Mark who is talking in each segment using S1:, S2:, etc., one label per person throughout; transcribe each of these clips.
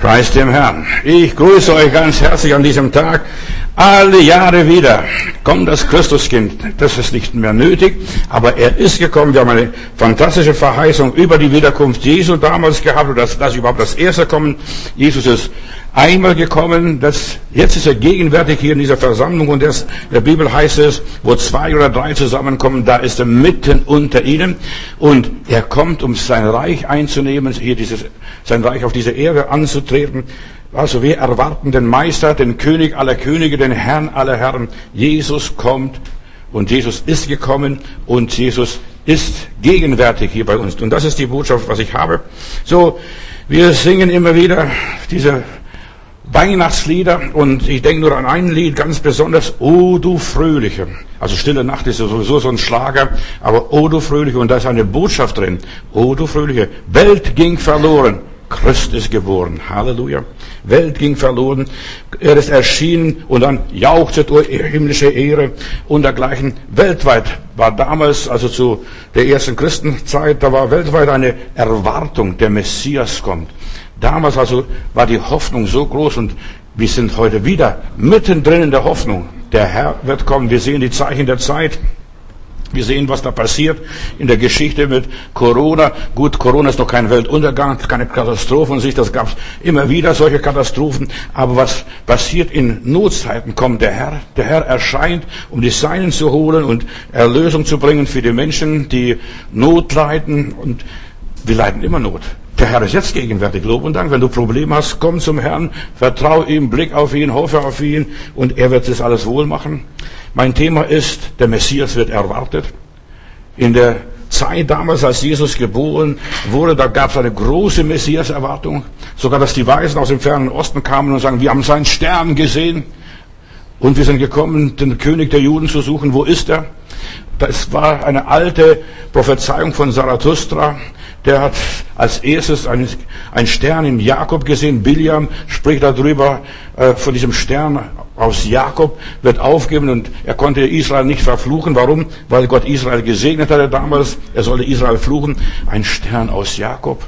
S1: Preis dem Herrn. Ich grüße euch ganz herzlich an diesem Tag. Alle Jahre wieder kommt das Christuskind. Das ist nicht mehr nötig, aber er ist gekommen. Wir haben eine fantastische Verheißung über die Wiederkunft Jesu damals gehabt, dass, dass überhaupt das erste kommen. Jesus ist einmal gekommen. Das, jetzt ist er gegenwärtig hier in dieser Versammlung und das, der Bibel heißt es, wo zwei oder drei zusammenkommen, da ist er mitten unter ihnen und er kommt, um sein Reich einzunehmen, hier dieses, sein Reich auf diese Erde anzutreten. Also wir erwarten den Meister, den König aller Könige, den Herrn aller Herren. Jesus kommt und Jesus ist gekommen und Jesus ist gegenwärtig hier bei uns. Und das ist die Botschaft, was ich habe. So, wir singen immer wieder diese Weihnachtslieder und ich denke nur an ein Lied ganz besonders, O du Fröhliche. Also Stille Nacht ist sowieso so ein Schlager, aber O du Fröhliche und da ist eine Botschaft drin. O du Fröhliche, Welt ging verloren, Christ ist geboren. Halleluja. Welt ging verloren, er ist erschienen und dann jauchzet himmlische Ehre und dergleichen. Weltweit war damals, also zu der ersten Christenzeit, da war weltweit eine Erwartung, der Messias kommt. Damals also war die Hoffnung so groß und wir sind heute wieder mittendrin in der Hoffnung. Der Herr wird kommen. Wir sehen die Zeichen der Zeit. Wir sehen, was da passiert in der Geschichte mit Corona. Gut, Corona ist noch kein Weltuntergang, keine Katastrophe und sich, das gab es immer wieder, solche Katastrophen. Aber was passiert in Notzeiten, kommt der Herr. Der Herr erscheint, um die Seinen zu holen und Erlösung zu bringen für die Menschen, die Not leiden. Und wir leiden immer Not. Der Herr ist jetzt gegenwärtig. Lob und Dank. Wenn du Probleme hast, komm zum Herrn, vertrau ihm, blick auf ihn, hoffe auf ihn und er wird das alles wohl machen. Mein Thema ist, der Messias wird erwartet. In der Zeit damals, als Jesus geboren wurde, da gab es eine große Messias-Erwartung. Sogar, dass die Weisen aus dem fernen Osten kamen und sagen, wir haben seinen Stern gesehen und wir sind gekommen, den König der Juden zu suchen. Wo ist er? Das war eine alte Prophezeiung von Zarathustra der hat als erstes einen, einen Stern in Jakob gesehen. Biliam spricht darüber, äh, von diesem Stern aus Jakob wird aufgeben und er konnte Israel nicht verfluchen. Warum? Weil Gott Israel gesegnet hatte damals. Er sollte Israel fluchen. Ein Stern aus Jakob.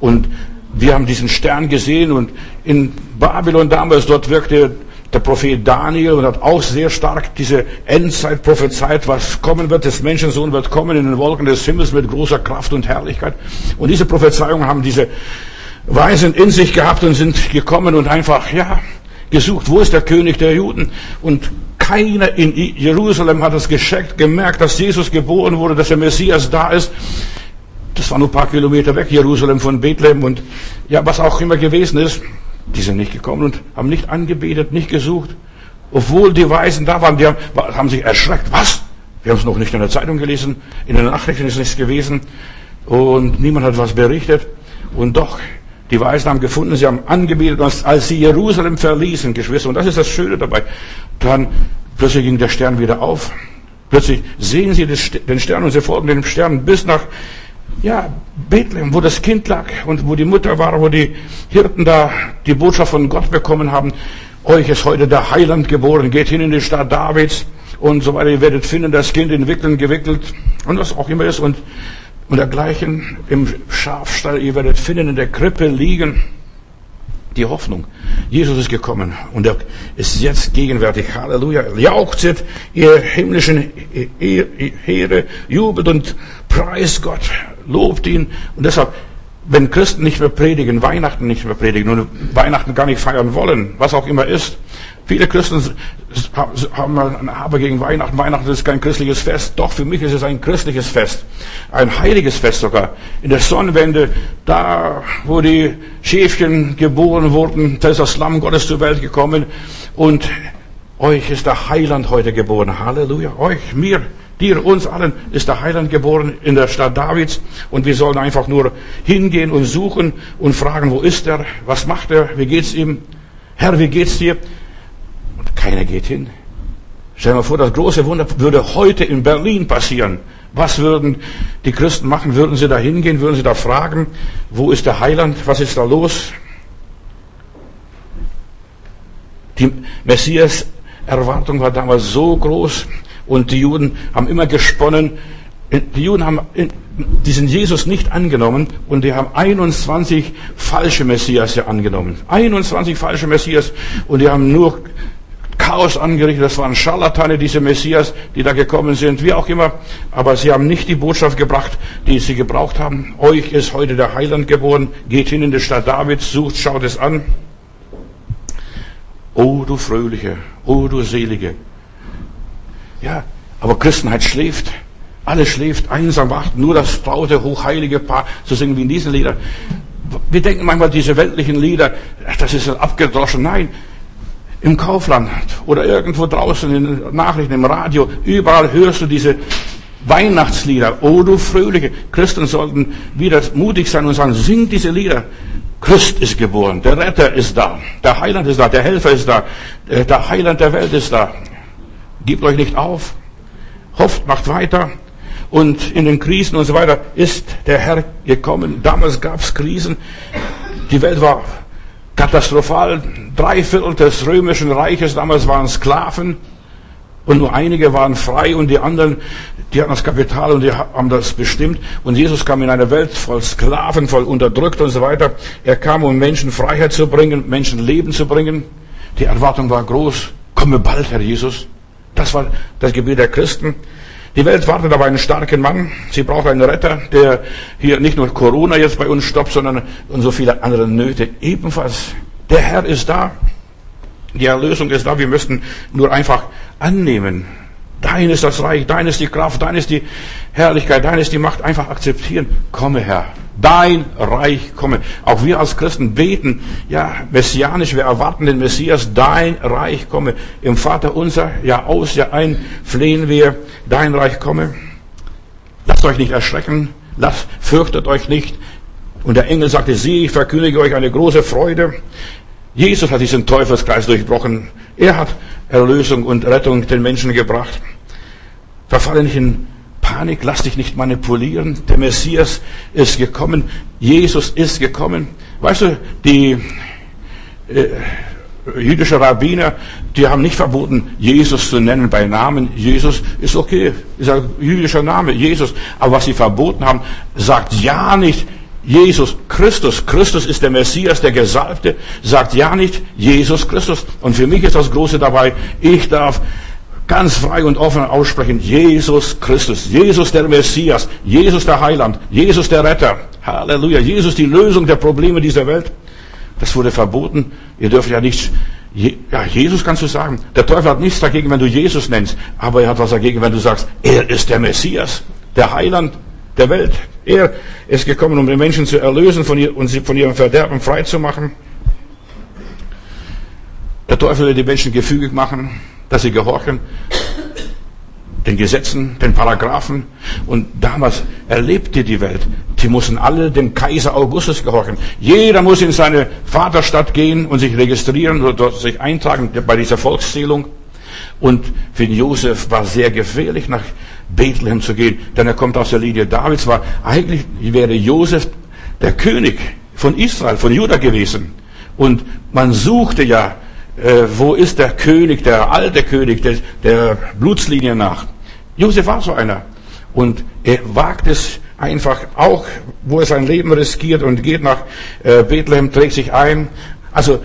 S1: Und wir haben diesen Stern gesehen und in Babylon damals, dort wirkte der Prophet Daniel hat auch sehr stark diese Endzeit prophezeit, was kommen wird. Das Menschensohn wird kommen in den Wolken des Himmels mit großer Kraft und Herrlichkeit. Und diese Prophezeiungen haben diese Weisen in sich gehabt und sind gekommen und einfach, ja, gesucht, wo ist der König der Juden? Und keiner in Jerusalem hat es gescheckt, gemerkt, dass Jesus geboren wurde, dass der Messias da ist. Das war nur ein paar Kilometer weg, Jerusalem von Bethlehem und ja, was auch immer gewesen ist. Die sind nicht gekommen und haben nicht angebetet, nicht gesucht. Obwohl die Weisen da waren, die haben, haben sich erschreckt. Was? Wir haben es noch nicht in der Zeitung gelesen, in den Nachrichten ist nichts gewesen und niemand hat was berichtet. Und doch, die Weisen haben gefunden, sie haben angebetet, als sie Jerusalem verließen, Geschwister. Und das ist das Schöne dabei. Dann plötzlich ging der Stern wieder auf. Plötzlich sehen sie den Stern und sie folgen dem Stern bis nach ja, Bethlehem, wo das Kind lag und wo die Mutter war, wo die Hirten da die Botschaft von Gott bekommen haben. Euch ist heute der Heiland geboren, geht hin in die Stadt Davids und so weiter. Ihr werdet finden, das Kind in Wickeln gewickelt und was auch immer ist und, und dergleichen im Schafstall. Ihr werdet finden, in der Krippe liegen. Die Hoffnung. Jesus ist gekommen und er ist jetzt gegenwärtig. Halleluja. Jauchzet, ihr himmlischen Heere, jubelt und preist Gott lobt ihn. Und deshalb, wenn Christen nicht mehr predigen, Weihnachten nicht mehr predigen und Weihnachten gar nicht feiern wollen, was auch immer ist, viele Christen haben ein Aber gegen Weihnachten. Weihnachten ist kein christliches Fest. Doch, für mich ist es ein christliches Fest. Ein heiliges Fest sogar. In der Sonnenwende, da, wo die Schäfchen geboren wurden, da ist das Lamm Gottes zur Welt gekommen und euch ist der Heiland heute geboren. Halleluja. Euch, mir, Dir, uns allen ist der Heiland geboren in der Stadt Davids und wir sollen einfach nur hingehen und suchen und fragen, wo ist er? Was macht er? Wie geht's ihm? Herr, wie geht's dir? Und keiner geht hin. Stell dir mal vor, das große Wunder würde heute in Berlin passieren. Was würden die Christen machen? Würden sie da hingehen? Würden sie da fragen, wo ist der Heiland? Was ist da los? Die Messias Erwartung war damals so groß, und die Juden haben immer gesponnen, Die Juden haben diesen Jesus nicht angenommen und die haben 21 falsche Messias angenommen. 21 falsche Messias und die haben nur Chaos angerichtet. Das waren Scharlatane, diese Messias, die da gekommen sind, wie auch immer. Aber sie haben nicht die Botschaft gebracht, die sie gebraucht haben. Euch ist heute der Heiland geboren. Geht hin in die Stadt Davids, sucht, schaut es an. Oh, du Fröhliche, oh, du Selige. Ja, aber Christenheit schläft. Alles schläft, einsam wacht, nur das traute, hochheilige Paar zu singen wie in diesen Liedern. Wir denken manchmal, diese weltlichen Lieder, das ist abgedroschen. Nein, im Kaufland oder irgendwo draußen in den Nachrichten, im Radio, überall hörst du diese Weihnachtslieder. Oh, du Fröhliche. Christen sollten wieder mutig sein und sagen, sing diese Lieder. Christ ist geboren, der Retter ist da, der Heiland ist da, der Helfer ist da, der Heiland der Welt ist da. Gebt euch nicht auf, hofft, macht weiter. Und in den Krisen und so weiter ist der Herr gekommen. Damals gab es Krisen. Die Welt war katastrophal. Drei Viertel des römischen Reiches damals waren Sklaven. Und nur einige waren frei und die anderen, die hatten das Kapital und die haben das bestimmt. Und Jesus kam in eine Welt voll Sklaven, voll unterdrückt und so weiter. Er kam, um Menschen Freiheit zu bringen, Menschen Leben zu bringen. Die Erwartung war groß. Komme bald, Herr Jesus. Das war das Gebet der Christen. Die Welt wartet auf einen starken Mann. Sie braucht einen Retter, der hier nicht nur Corona jetzt bei uns stoppt, sondern und so viele andere Nöte ebenfalls. Der Herr ist da. Die Erlösung ist da. Wir müssten nur einfach annehmen. Dein ist das Reich, dein ist die Kraft, dein ist die Herrlichkeit, dein ist die Macht. Einfach akzeptieren. Komme, Herr. Dein Reich komme. Auch wir als Christen beten, ja, messianisch, wir erwarten den Messias, dein Reich komme. Im Vater unser, ja aus, ja ein, flehen wir, dein Reich komme. Lasst euch nicht erschrecken, lasst, fürchtet euch nicht. Und der Engel sagte, sieh, ich verkündige euch eine große Freude. Jesus hat diesen Teufelskreis durchbrochen. Er hat Erlösung und Rettung den Menschen gebracht. Verfalle nicht in Panik, lass dich nicht manipulieren. Der Messias ist gekommen. Jesus ist gekommen. Weißt du, die äh, jüdische Rabbiner, die haben nicht verboten, Jesus zu nennen bei Namen. Jesus ist okay, ist ein jüdischer Name, Jesus. Aber was sie verboten haben, sagt ja nicht Jesus Christus. Christus ist der Messias, der Gesalbte. Sagt ja nicht Jesus Christus. Und für mich ist das Große dabei, ich darf ganz frei und offen aussprechen, Jesus Christus, Jesus der Messias, Jesus der Heiland, Jesus der Retter, Halleluja, Jesus die Lösung der Probleme dieser Welt. Das wurde verboten. Ihr dürft ja nicht, ja, Jesus kannst du sagen. Der Teufel hat nichts dagegen, wenn du Jesus nennst, aber er hat was dagegen, wenn du sagst, er ist der Messias, der Heiland der Welt. Er ist gekommen, um die Menschen zu erlösen von ihr, und sie von ihrem Verderben frei zu machen. Der Teufel will die Menschen gefügig machen dass sie gehorchen den Gesetzen, den Paragraphen. Und damals erlebte die Welt, die mussten alle dem Kaiser Augustus gehorchen. Jeder muss in seine Vaterstadt gehen und sich registrieren oder dort sich eintragen bei dieser Volkszählung. Und für Josef war sehr gefährlich, nach Bethlehem zu gehen, denn er kommt aus der Linie Davids. War eigentlich wäre Josef der König von Israel, von Juda gewesen. Und man suchte ja äh, wo ist der König, der alte König, der, der Blutslinie nach. Josef war so einer. Und er wagt es einfach auch, wo er sein Leben riskiert und geht nach äh, Bethlehem, trägt sich ein. Also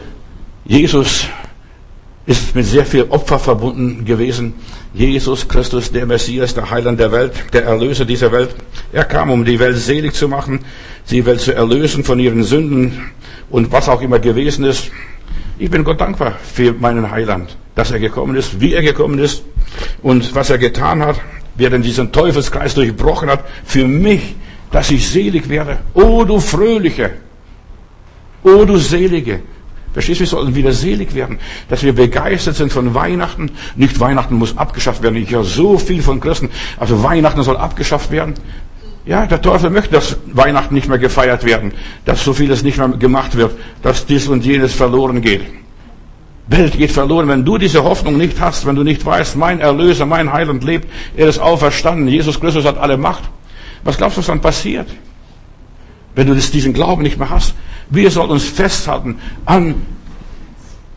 S1: Jesus ist mit sehr viel Opfer verbunden gewesen. Jesus Christus, der Messias, der Heiland der Welt, der Erlöser dieser Welt. Er kam, um die Welt selig zu machen, die Welt zu erlösen von ihren Sünden und was auch immer gewesen ist. Ich bin Gott dankbar für meinen Heiland, dass er gekommen ist, wie er gekommen ist und was er getan hat, er denn diesen Teufelskreis durchbrochen hat, für mich, dass ich selig werde. Oh, du Fröhliche! Oh, du Selige! Verstehst du, wir sollten wieder selig werden, dass wir begeistert sind von Weihnachten. Nicht Weihnachten muss abgeschafft werden. Ich höre so viel von Christen. Also Weihnachten soll abgeschafft werden. Ja, der Teufel möchte, dass Weihnachten nicht mehr gefeiert werden, dass so vieles nicht mehr gemacht wird, dass dies und jenes verloren geht. Welt geht verloren, wenn du diese Hoffnung nicht hast, wenn du nicht weißt, mein Erlöser, mein Heiland lebt, er ist auferstanden, Jesus Christus hat alle Macht. Was glaubst du, was dann passiert? Wenn du diesen Glauben nicht mehr hast. Wir sollten uns festhalten an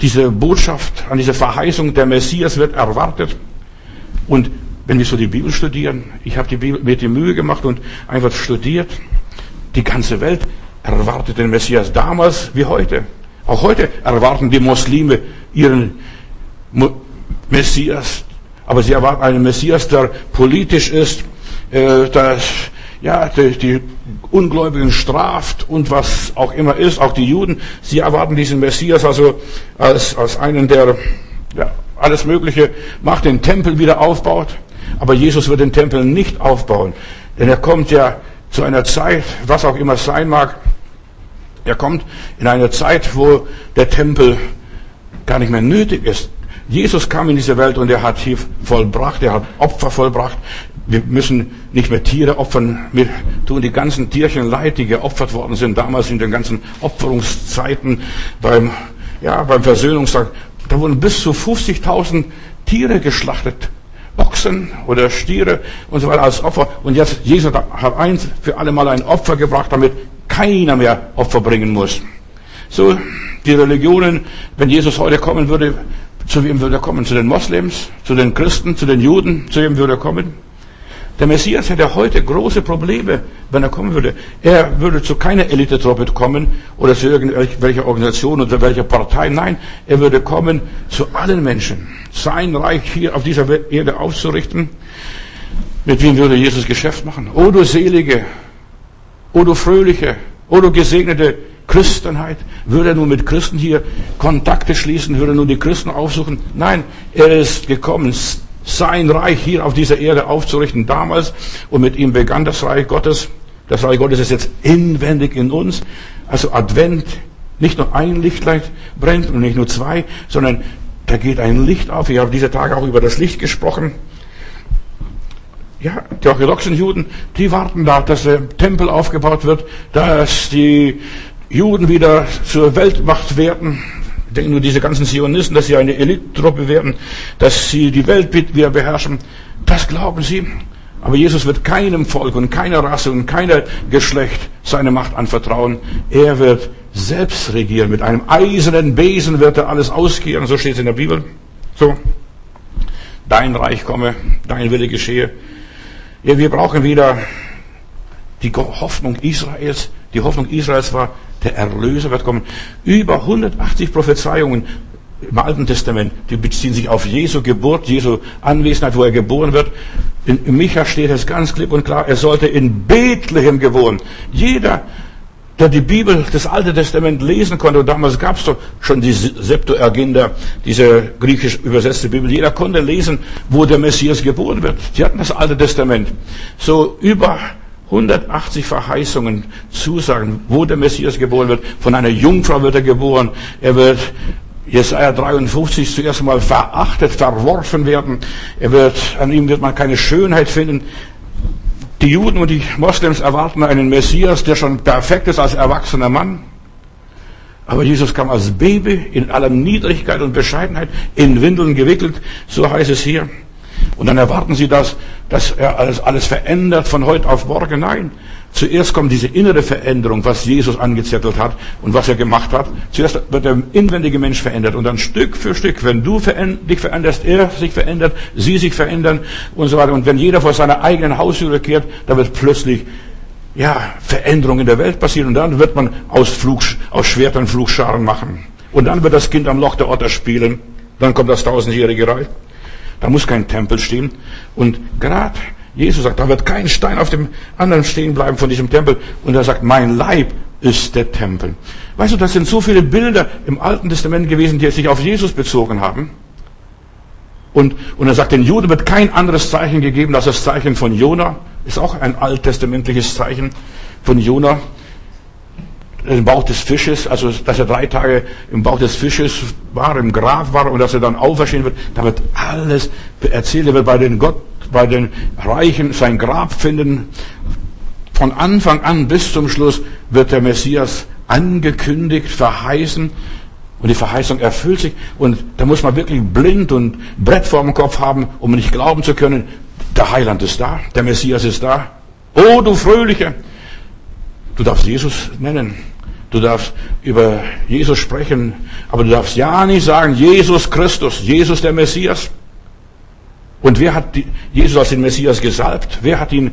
S1: diese Botschaft, an diese Verheißung, der Messias wird erwartet. Und wenn wir so die Bibel studieren, ich habe mir die Mühe gemacht und einfach studiert, die ganze Welt erwartet den Messias damals wie heute. Auch heute erwarten die Muslime ihren Messias, aber sie erwarten einen Messias, der politisch ist, äh, der ja, die, die Ungläubigen straft und was auch immer ist, auch die Juden, sie erwarten diesen Messias also als, als einen, der ja, alles Mögliche macht, den Tempel wieder aufbaut. Aber Jesus wird den Tempel nicht aufbauen, denn er kommt ja zu einer Zeit, was auch immer sein mag, er kommt in eine Zeit, wo der Tempel gar nicht mehr nötig ist. Jesus kam in diese Welt und er hat hier vollbracht, er hat Opfer vollbracht. Wir müssen nicht mehr Tiere opfern. Wir tun die ganzen Tierchen leid, die geopfert worden sind, damals in den ganzen Opferungszeiten beim, ja, beim Versöhnungstag. Da wurden bis zu 50.000 Tiere geschlachtet. Ochsen oder Stiere und so weiter als Opfer. Und jetzt, Jesus hat eins für alle Mal ein Opfer gebracht, damit keiner mehr Opfer bringen muss. So, die Religionen, wenn Jesus heute kommen würde, zu wem würde er kommen? Zu den Moslems, zu den Christen, zu den Juden, zu wem würde er kommen? Der Messias hätte heute große Probleme, wenn er kommen würde. Er würde zu keiner Elitetruppe kommen oder zu irgendwelcher Organisation oder welcher Partei. Nein, er würde kommen zu allen Menschen. Sein Reich hier auf dieser Erde aufzurichten. Mit wem würde Jesus Geschäft machen? O du Selige, o du Fröhliche, o du Gesegnete Christenheit. Würde er nun mit Christen hier Kontakte schließen? Würde er nun die Christen aufsuchen? Nein, er ist gekommen, sein Reich hier auf dieser Erde aufzurichten damals. Und mit ihm begann das Reich Gottes. Das Reich Gottes ist jetzt inwendig in uns. Also Advent, nicht nur ein Lichtlein brennt und nicht nur zwei, sondern da geht ein Licht auf. Ich habe diese Tage auch über das Licht gesprochen. Ja, die orthodoxen Juden, die warten da, dass der Tempel aufgebaut wird, dass die Juden wieder zur Weltmacht werden, denken nur diese ganzen Zionisten, dass sie eine Elitetruppe werden, dass sie die Welt wieder beherrschen. Das glauben sie. Aber Jesus wird keinem Volk und keiner Rasse und keiner Geschlecht seine Macht anvertrauen. Er wird selbst regieren. Mit einem eisernen Besen wird er alles auskehren. So steht es in der Bibel. So. Dein Reich komme, dein Wille geschehe. Ja, wir brauchen wieder die Hoffnung Israels. Die Hoffnung Israels war, der Erlöser wird kommen. Über 180 Prophezeiungen im Alten Testament, die beziehen sich auf Jesu Geburt, Jesu Anwesenheit, wo er geboren wird. In Micha steht es ganz klipp und klar, er sollte in Bethlehem geboren. Jeder, der die Bibel, das Alte Testament lesen konnte, und damals gab es doch schon die Septuaginta, diese griechisch übersetzte Bibel, jeder konnte lesen, wo der Messias geboren wird. Sie hatten das Alte Testament. So über 180 Verheißungen, Zusagen, wo der Messias geboren wird. Von einer Jungfrau wird er geboren. Er wird Jesaja 53 zuerst einmal verachtet, verworfen werden. Er wird, an ihm wird man keine Schönheit finden. Die Juden und die Moslems erwarten einen Messias, der schon perfekt ist als erwachsener Mann. Aber Jesus kam als Baby in aller Niedrigkeit und Bescheidenheit, in Windeln gewickelt, so heißt es hier. Und dann erwarten sie das, dass er alles, alles verändert von heute auf morgen. Nein. Zuerst kommt diese innere Veränderung, was Jesus angezettelt hat und was er gemacht hat. Zuerst wird der inwendige Mensch verändert und dann Stück für Stück, wenn du dich veränderst, er sich verändert, sie sich verändern und so weiter. Und wenn jeder vor seiner eigenen Haustüre kehrt, dann wird plötzlich ja, Veränderung in der Welt passieren und dann wird man aus, Flug, aus Schwertern Flugscharen machen. Und dann wird das Kind am Loch der Otter spielen. Dann kommt das tausendjährige Reich. Da muss kein Tempel stehen. Und gerade Jesus sagt, da wird kein Stein auf dem anderen stehen bleiben von diesem Tempel. Und er sagt, mein Leib ist der Tempel. Weißt du, das sind so viele Bilder im Alten Testament gewesen, die sich auf Jesus bezogen haben. Und, und er sagt, den Juden wird kein anderes Zeichen gegeben als das Zeichen von Jona. Ist auch ein alttestamentliches Zeichen von Jona im Bauch des Fisches, also dass er drei Tage im Bauch des Fisches war, im Grab war und dass er dann auferstehen wird, da wird alles erzählt. Er wird bei den Gott, bei den Reichen sein Grab finden. Von Anfang an bis zum Schluss wird der Messias angekündigt, verheißen. Und die Verheißung erfüllt sich. Und da muss man wirklich blind und Brett vorm Kopf haben, um nicht glauben zu können, der Heiland ist da, der Messias ist da. Oh, du Fröhliche! Du darfst Jesus nennen. Du darfst über Jesus sprechen, aber du darfst ja nicht sagen, Jesus Christus, Jesus der Messias. Und wer hat Jesus als den Messias gesalbt? Wer hat ihn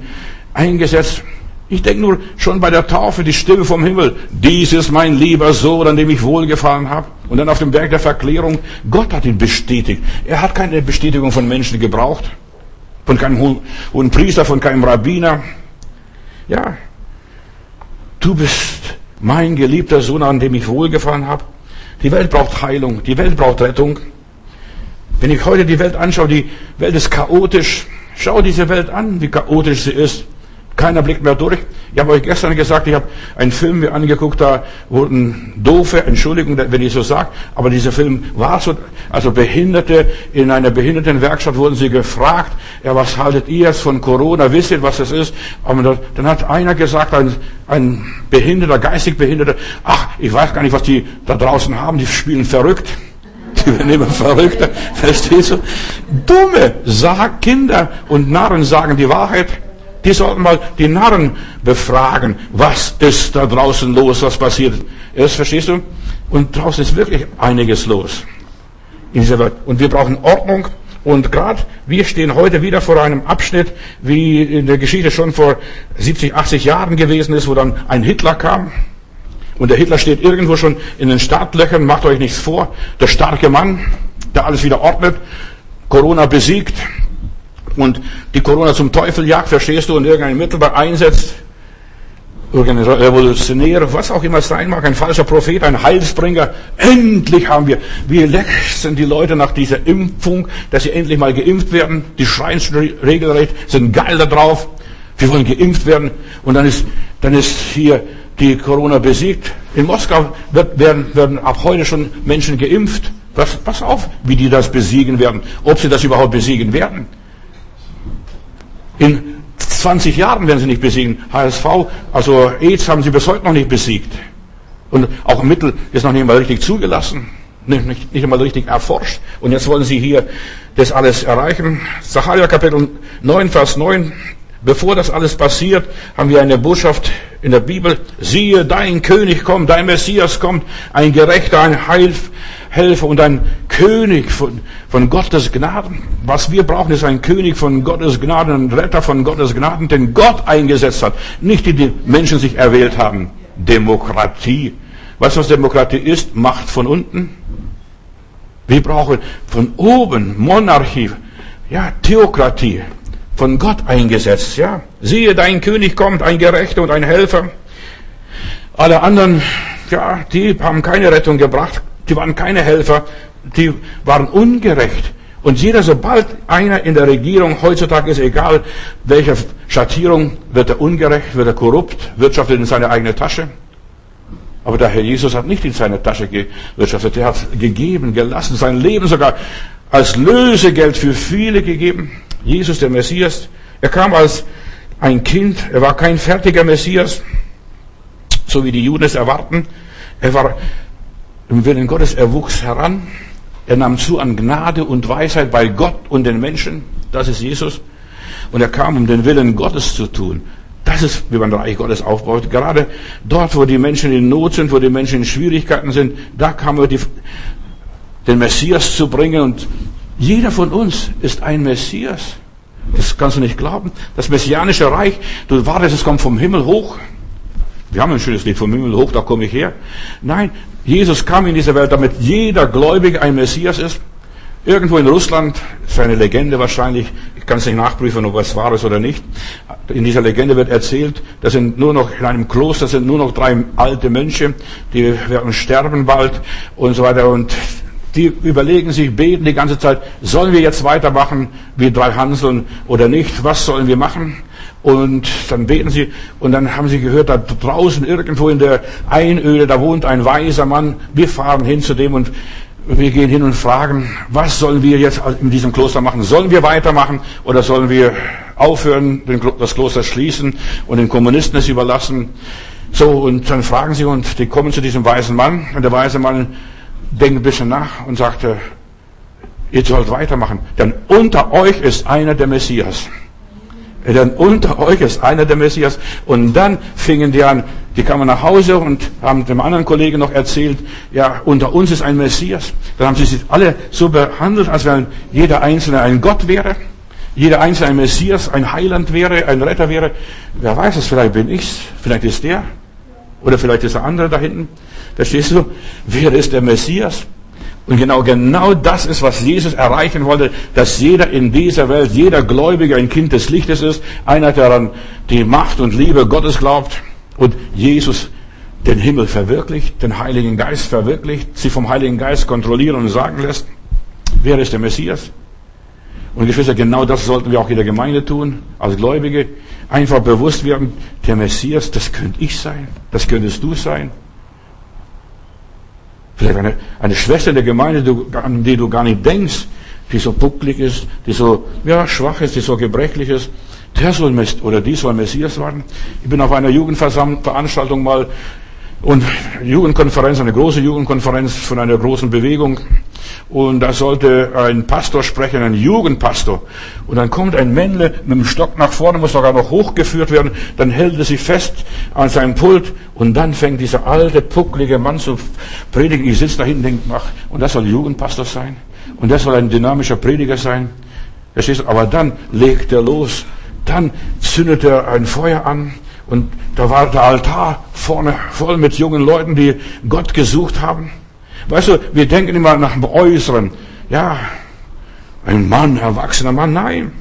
S1: eingesetzt? Ich denke nur schon bei der Taufe die Stimme vom Himmel. Dies ist mein lieber Sohn, an dem ich wohlgefallen habe. Und dann auf dem Berg der Verklärung. Gott hat ihn bestätigt. Er hat keine Bestätigung von Menschen gebraucht. Von keinem hohen Priester, von keinem Rabbiner. Ja. Du bist mein geliebter Sohn, an dem ich wohlgefallen habe. Die Welt braucht Heilung. Die Welt braucht Rettung. Wenn ich heute die Welt anschaue, die Welt ist chaotisch. Schau diese Welt an, wie chaotisch sie ist. Keiner blickt mehr durch. Ich habe euch gestern gesagt, ich habe einen Film mir angeguckt, da wurden doofe, Entschuldigung, wenn ich so sage, aber dieser Film war so, also Behinderte in einer Behindertenwerkstatt wurden sie gefragt, ja, was haltet ihr jetzt von Corona, wisst ihr, was das ist? Aber dann hat einer gesagt, ein, ein Behinderter, geistig Behinderter, ach, ich weiß gar nicht, was die da draußen haben, die spielen verrückt. Die werden immer verrückter, verstehst du? Dumme Sag Kinder und Narren sagen die Wahrheit. Die sollten mal die Narren befragen, was ist da draußen los, was passiert. Das verstehst du? Und draußen ist wirklich einiges los. Und wir brauchen Ordnung. Und gerade wir stehen heute wieder vor einem Abschnitt, wie in der Geschichte schon vor 70, 80 Jahren gewesen ist, wo dann ein Hitler kam. Und der Hitler steht irgendwo schon in den Startlöchern, macht euch nichts vor. Der starke Mann, der alles wieder ordnet, Corona besiegt, und die Corona zum Teufel jagt, verstehst du, und irgendein Mittel einsetzt, irgendein Revolutionär, was auch immer es sein mag, ein falscher Prophet, ein Heilsbringer. Endlich haben wir, wie lechzen die Leute nach dieser Impfung, dass sie endlich mal geimpft werden. Die schreien regelrecht, sind geil da drauf. Wir wollen geimpft werden. Und dann ist, dann ist hier die Corona besiegt. In Moskau wird, werden, werden ab heute schon Menschen geimpft. Pass, pass auf, wie die das besiegen werden. Ob sie das überhaupt besiegen werden. In 20 Jahren werden sie nicht besiegen. HSV, also AIDS haben sie bis heute noch nicht besiegt. Und auch Mittel ist noch nicht mal richtig zugelassen, nicht, nicht, nicht einmal richtig erforscht. Und jetzt wollen sie hier das alles erreichen. Sacharja Kapitel 9, Vers 9. Bevor das alles passiert, haben wir eine Botschaft in der Bibel. Siehe, dein König kommt, dein Messias kommt, ein Gerechter, ein Heil, Helfer und ein König von, von Gottes Gnaden. Was wir brauchen, ist ein König von Gottes Gnaden, ein Retter von Gottes Gnaden, den Gott eingesetzt hat. Nicht die, die Menschen sich erwählt haben. Demokratie. Weißt du, was Demokratie ist? Macht von unten. Wir brauchen von oben Monarchie, ja, Theokratie, von Gott eingesetzt, ja. Siehe, dein König kommt, ein Gerechter und ein Helfer. Alle anderen, ja, die haben keine Rettung gebracht. Die waren keine Helfer, die waren ungerecht. Und jeder, sobald einer in der Regierung, heutzutage ist egal, welche Schattierung, wird er ungerecht, wird er korrupt, wirtschaftet in seine eigene Tasche. Aber der Herr Jesus hat nicht in seine Tasche gewirtschaftet, er hat gegeben, gelassen, sein Leben sogar als Lösegeld für viele gegeben. Jesus, der Messias, er kam als ein Kind, er war kein fertiger Messias, so wie die Juden es erwarten. Er war im Willen Gottes, er wuchs heran, er nahm zu an Gnade und Weisheit bei Gott und den Menschen, das ist Jesus. Und er kam, um den Willen Gottes zu tun. Das ist, wie man Reich Gottes aufbaut. Gerade dort, wo die Menschen in Not sind, wo die Menschen in Schwierigkeiten sind, da kam er die, den Messias zu bringen. Und jeder von uns ist ein Messias. Das kannst du nicht glauben. Das messianische Reich, du wartest, es kommt vom Himmel hoch. Wir haben ein schönes Lied vom Himmel hoch, da komme ich her. Nein, Jesus kam in diese Welt, damit jeder Gläubige ein Messias ist. Irgendwo in Russland, ist eine Legende wahrscheinlich, ich kann es nicht nachprüfen, ob es wahr ist oder nicht. In dieser Legende wird erzählt, da sind nur noch, in einem Kloster sind nur noch drei alte Mönche, die werden sterben bald und so weiter und die überlegen sich, beten die ganze Zeit, sollen wir jetzt weitermachen wie drei Hanseln oder nicht? Was sollen wir machen? Und dann beten sie und dann haben sie gehört, da draußen irgendwo in der Einöde, da wohnt ein weiser Mann. Wir fahren hin zu dem und wir gehen hin und fragen, was sollen wir jetzt in diesem Kloster machen? Sollen wir weitermachen oder sollen wir aufhören, das Kloster schließen und den Kommunisten es überlassen? So, und dann fragen sie und die kommen zu diesem weisen Mann und der weise Mann denkt ein bisschen nach und sagte, ihr sollt weitermachen, denn unter euch ist einer der Messias. Denn unter euch ist einer der Messias. Und dann fingen die an, die kamen nach Hause und haben dem anderen Kollegen noch erzählt, ja, unter uns ist ein Messias. Dann haben sie sich alle so behandelt, als wenn jeder Einzelne ein Gott wäre. jeder einzelne ein Messias, ein Heiland wäre, ein Retter wäre. Wer weiß es, vielleicht bin ich's, vielleicht ist der. Oder vielleicht ist der andere da hinten. Verstehst du? Wer ist der Messias? Und genau, genau das ist, was Jesus erreichen wollte, dass jeder in dieser Welt, jeder Gläubige ein Kind des Lichtes ist, einer, der an die Macht und Liebe Gottes glaubt und Jesus den Himmel verwirklicht, den Heiligen Geist verwirklicht, sie vom Heiligen Geist kontrollieren und sagen lässt, wer ist der Messias? Und Geschwister, genau das sollten wir auch in der Gemeinde tun, als Gläubige. Einfach bewusst werden, der Messias, das könnte ich sein, das könntest du sein. Vielleicht eine, eine Schwester der Gemeinde, an die du gar nicht denkst, die so bucklig ist, die so ja, schwach ist, die so gebrechlich ist. Der soll oder die soll Messias werden. Ich bin auf einer Jugendveranstaltung mal und Jugendkonferenz, eine große Jugendkonferenz von einer großen Bewegung. Und da sollte ein Pastor sprechen, ein Jugendpastor. Und dann kommt ein Männle mit dem Stock nach vorne, muss sogar noch hochgeführt werden. Dann hält er sich fest an seinem Pult. Und dann fängt dieser alte, pucklige Mann zu predigen. Ich sitze da hinten und denke, ach, und das soll Jugendpastor sein? Und das soll ein dynamischer Prediger sein? Aber dann legt er los. Dann zündet er ein Feuer an und da war der Altar vorne voll mit jungen Leuten, die Gott gesucht haben. Weißt du, wir denken immer nach dem Äußeren. Ja, ein Mann, erwachsener Mann. Nein.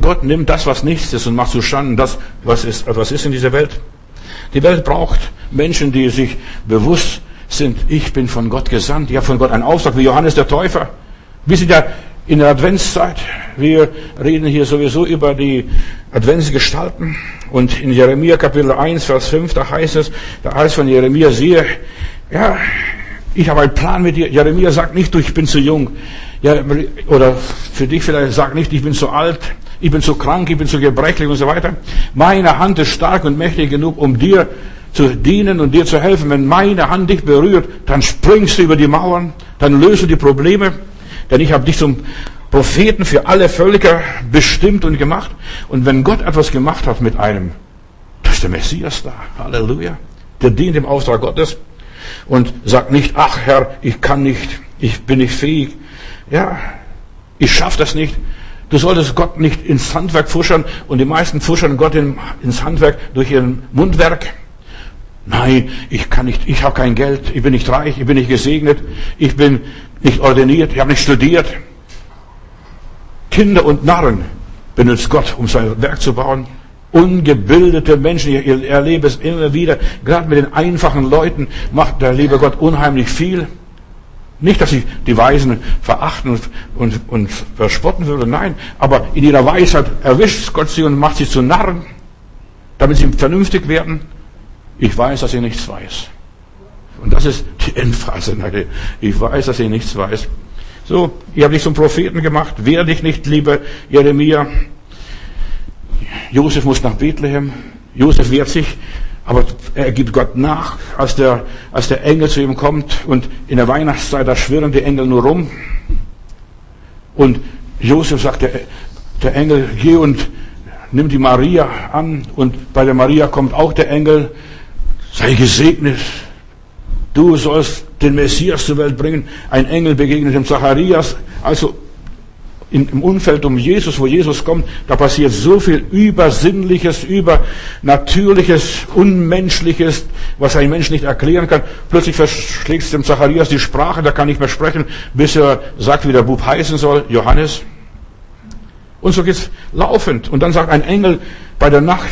S1: Gott nimmt das, was nichts ist und macht zu Schanden das, was ist, was ist in dieser Welt. Die Welt braucht Menschen, die sich bewusst sind, ich bin von Gott gesandt. Ich habe von Gott einen Auftrag, wie Johannes der Täufer. Wir sind ja in der Adventszeit. Wir reden hier sowieso über die Adventsgestalten. Und in Jeremia Kapitel 1, Vers 5, da heißt es, da heißt von Jeremia, siehe, ja, ich habe einen Plan mit dir. Jeremia sagt nicht, du, ich bin zu jung. Ja, oder für dich vielleicht sag nicht, ich bin zu alt, ich bin zu krank, ich bin zu gebrechlich und so weiter. Meine Hand ist stark und mächtig genug, um dir zu dienen und dir zu helfen. Wenn meine Hand dich berührt, dann springst du über die Mauern, dann löst du die Probleme. Denn ich habe dich zum Propheten für alle Völker bestimmt und gemacht. Und wenn Gott etwas gemacht hat mit einem, da ist der Messias da. Halleluja. Der dient im Auftrag Gottes und sagt nicht, ach Herr, ich kann nicht, ich bin nicht fähig. Ja, ich schaffe das nicht. Du solltest Gott nicht ins Handwerk fuschern und die meisten fuschern Gott ins Handwerk durch ihren Mundwerk. Nein, ich kann nicht, ich habe kein Geld, ich bin nicht reich, ich bin nicht gesegnet, ich bin nicht ordiniert, ich habe nicht studiert. Kinder und Narren benutzt Gott, um sein Werk zu bauen. Ungebildete Menschen, ich erlebe es immer wieder, gerade mit den einfachen Leuten macht der liebe Gott unheimlich viel. Nicht, dass ich die Weisen verachten und, und, und verspotten würde, nein, aber in ihrer Weisheit erwischt Gott sie und macht sie zu Narren, damit sie vernünftig werden. Ich weiß, dass ich nichts weiß. Und das ist die Endphase. Ich weiß, dass ich nichts weiß. So, ich habe dich zum Propheten gemacht. Wehr dich nicht, lieber Jeremia. Josef muss nach Bethlehem. Josef wehrt sich, aber er gibt Gott nach, als der, als der Engel zu ihm kommt. Und in der Weihnachtszeit, da schwirren die Engel nur rum. Und Josef sagt, der, der Engel, geh und nimm die Maria an. Und bei der Maria kommt auch der Engel, sei gesegnet, Du sollst den Messias zur Welt bringen. Ein Engel begegnet dem Zacharias. Also im Umfeld um Jesus, wo Jesus kommt, da passiert so viel Übersinnliches, Übernatürliches, Unmenschliches, was ein Mensch nicht erklären kann. Plötzlich verschlägt dem Zacharias die Sprache, der kann nicht mehr sprechen, bis er sagt, wie der Bub heißen soll, Johannes. Und so geht's laufend. Und dann sagt ein Engel bei der Nacht,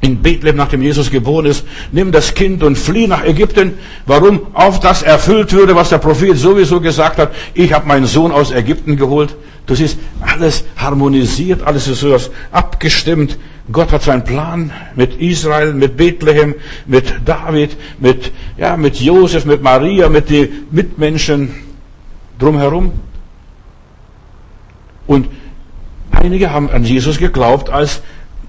S1: in Bethlehem, nachdem Jesus geboren ist, nimm das Kind und flieh nach Ägypten. Warum? Auf das erfüllt würde, was der Prophet sowieso gesagt hat. Ich habe meinen Sohn aus Ägypten geholt. Du siehst, alles harmonisiert, alles ist so abgestimmt. Gott hat seinen Plan mit Israel, mit Bethlehem, mit David, mit, ja, mit Josef, mit Maria, mit den Mitmenschen drumherum. Und einige haben an Jesus geglaubt als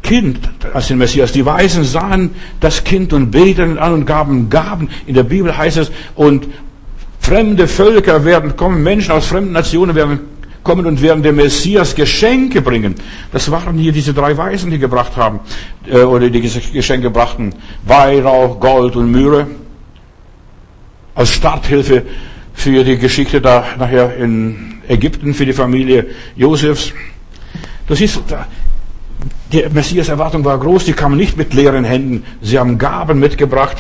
S1: Kind, als den Messias. Die Weisen sahen das Kind und beteten an und gaben Gaben. In der Bibel heißt es, und fremde Völker werden kommen, Menschen aus fremden Nationen werden kommen und werden dem Messias Geschenke bringen. Das waren hier diese drei Weisen, die gebracht haben, äh, oder die Geschenke brachten. Weihrauch, Gold und Myrrhe. Als Starthilfe für die Geschichte da nachher in Ägypten, für die Familie Josefs. Du siehst, die Messias-Erwartung war groß, die kamen nicht mit leeren Händen. Sie haben Gaben mitgebracht.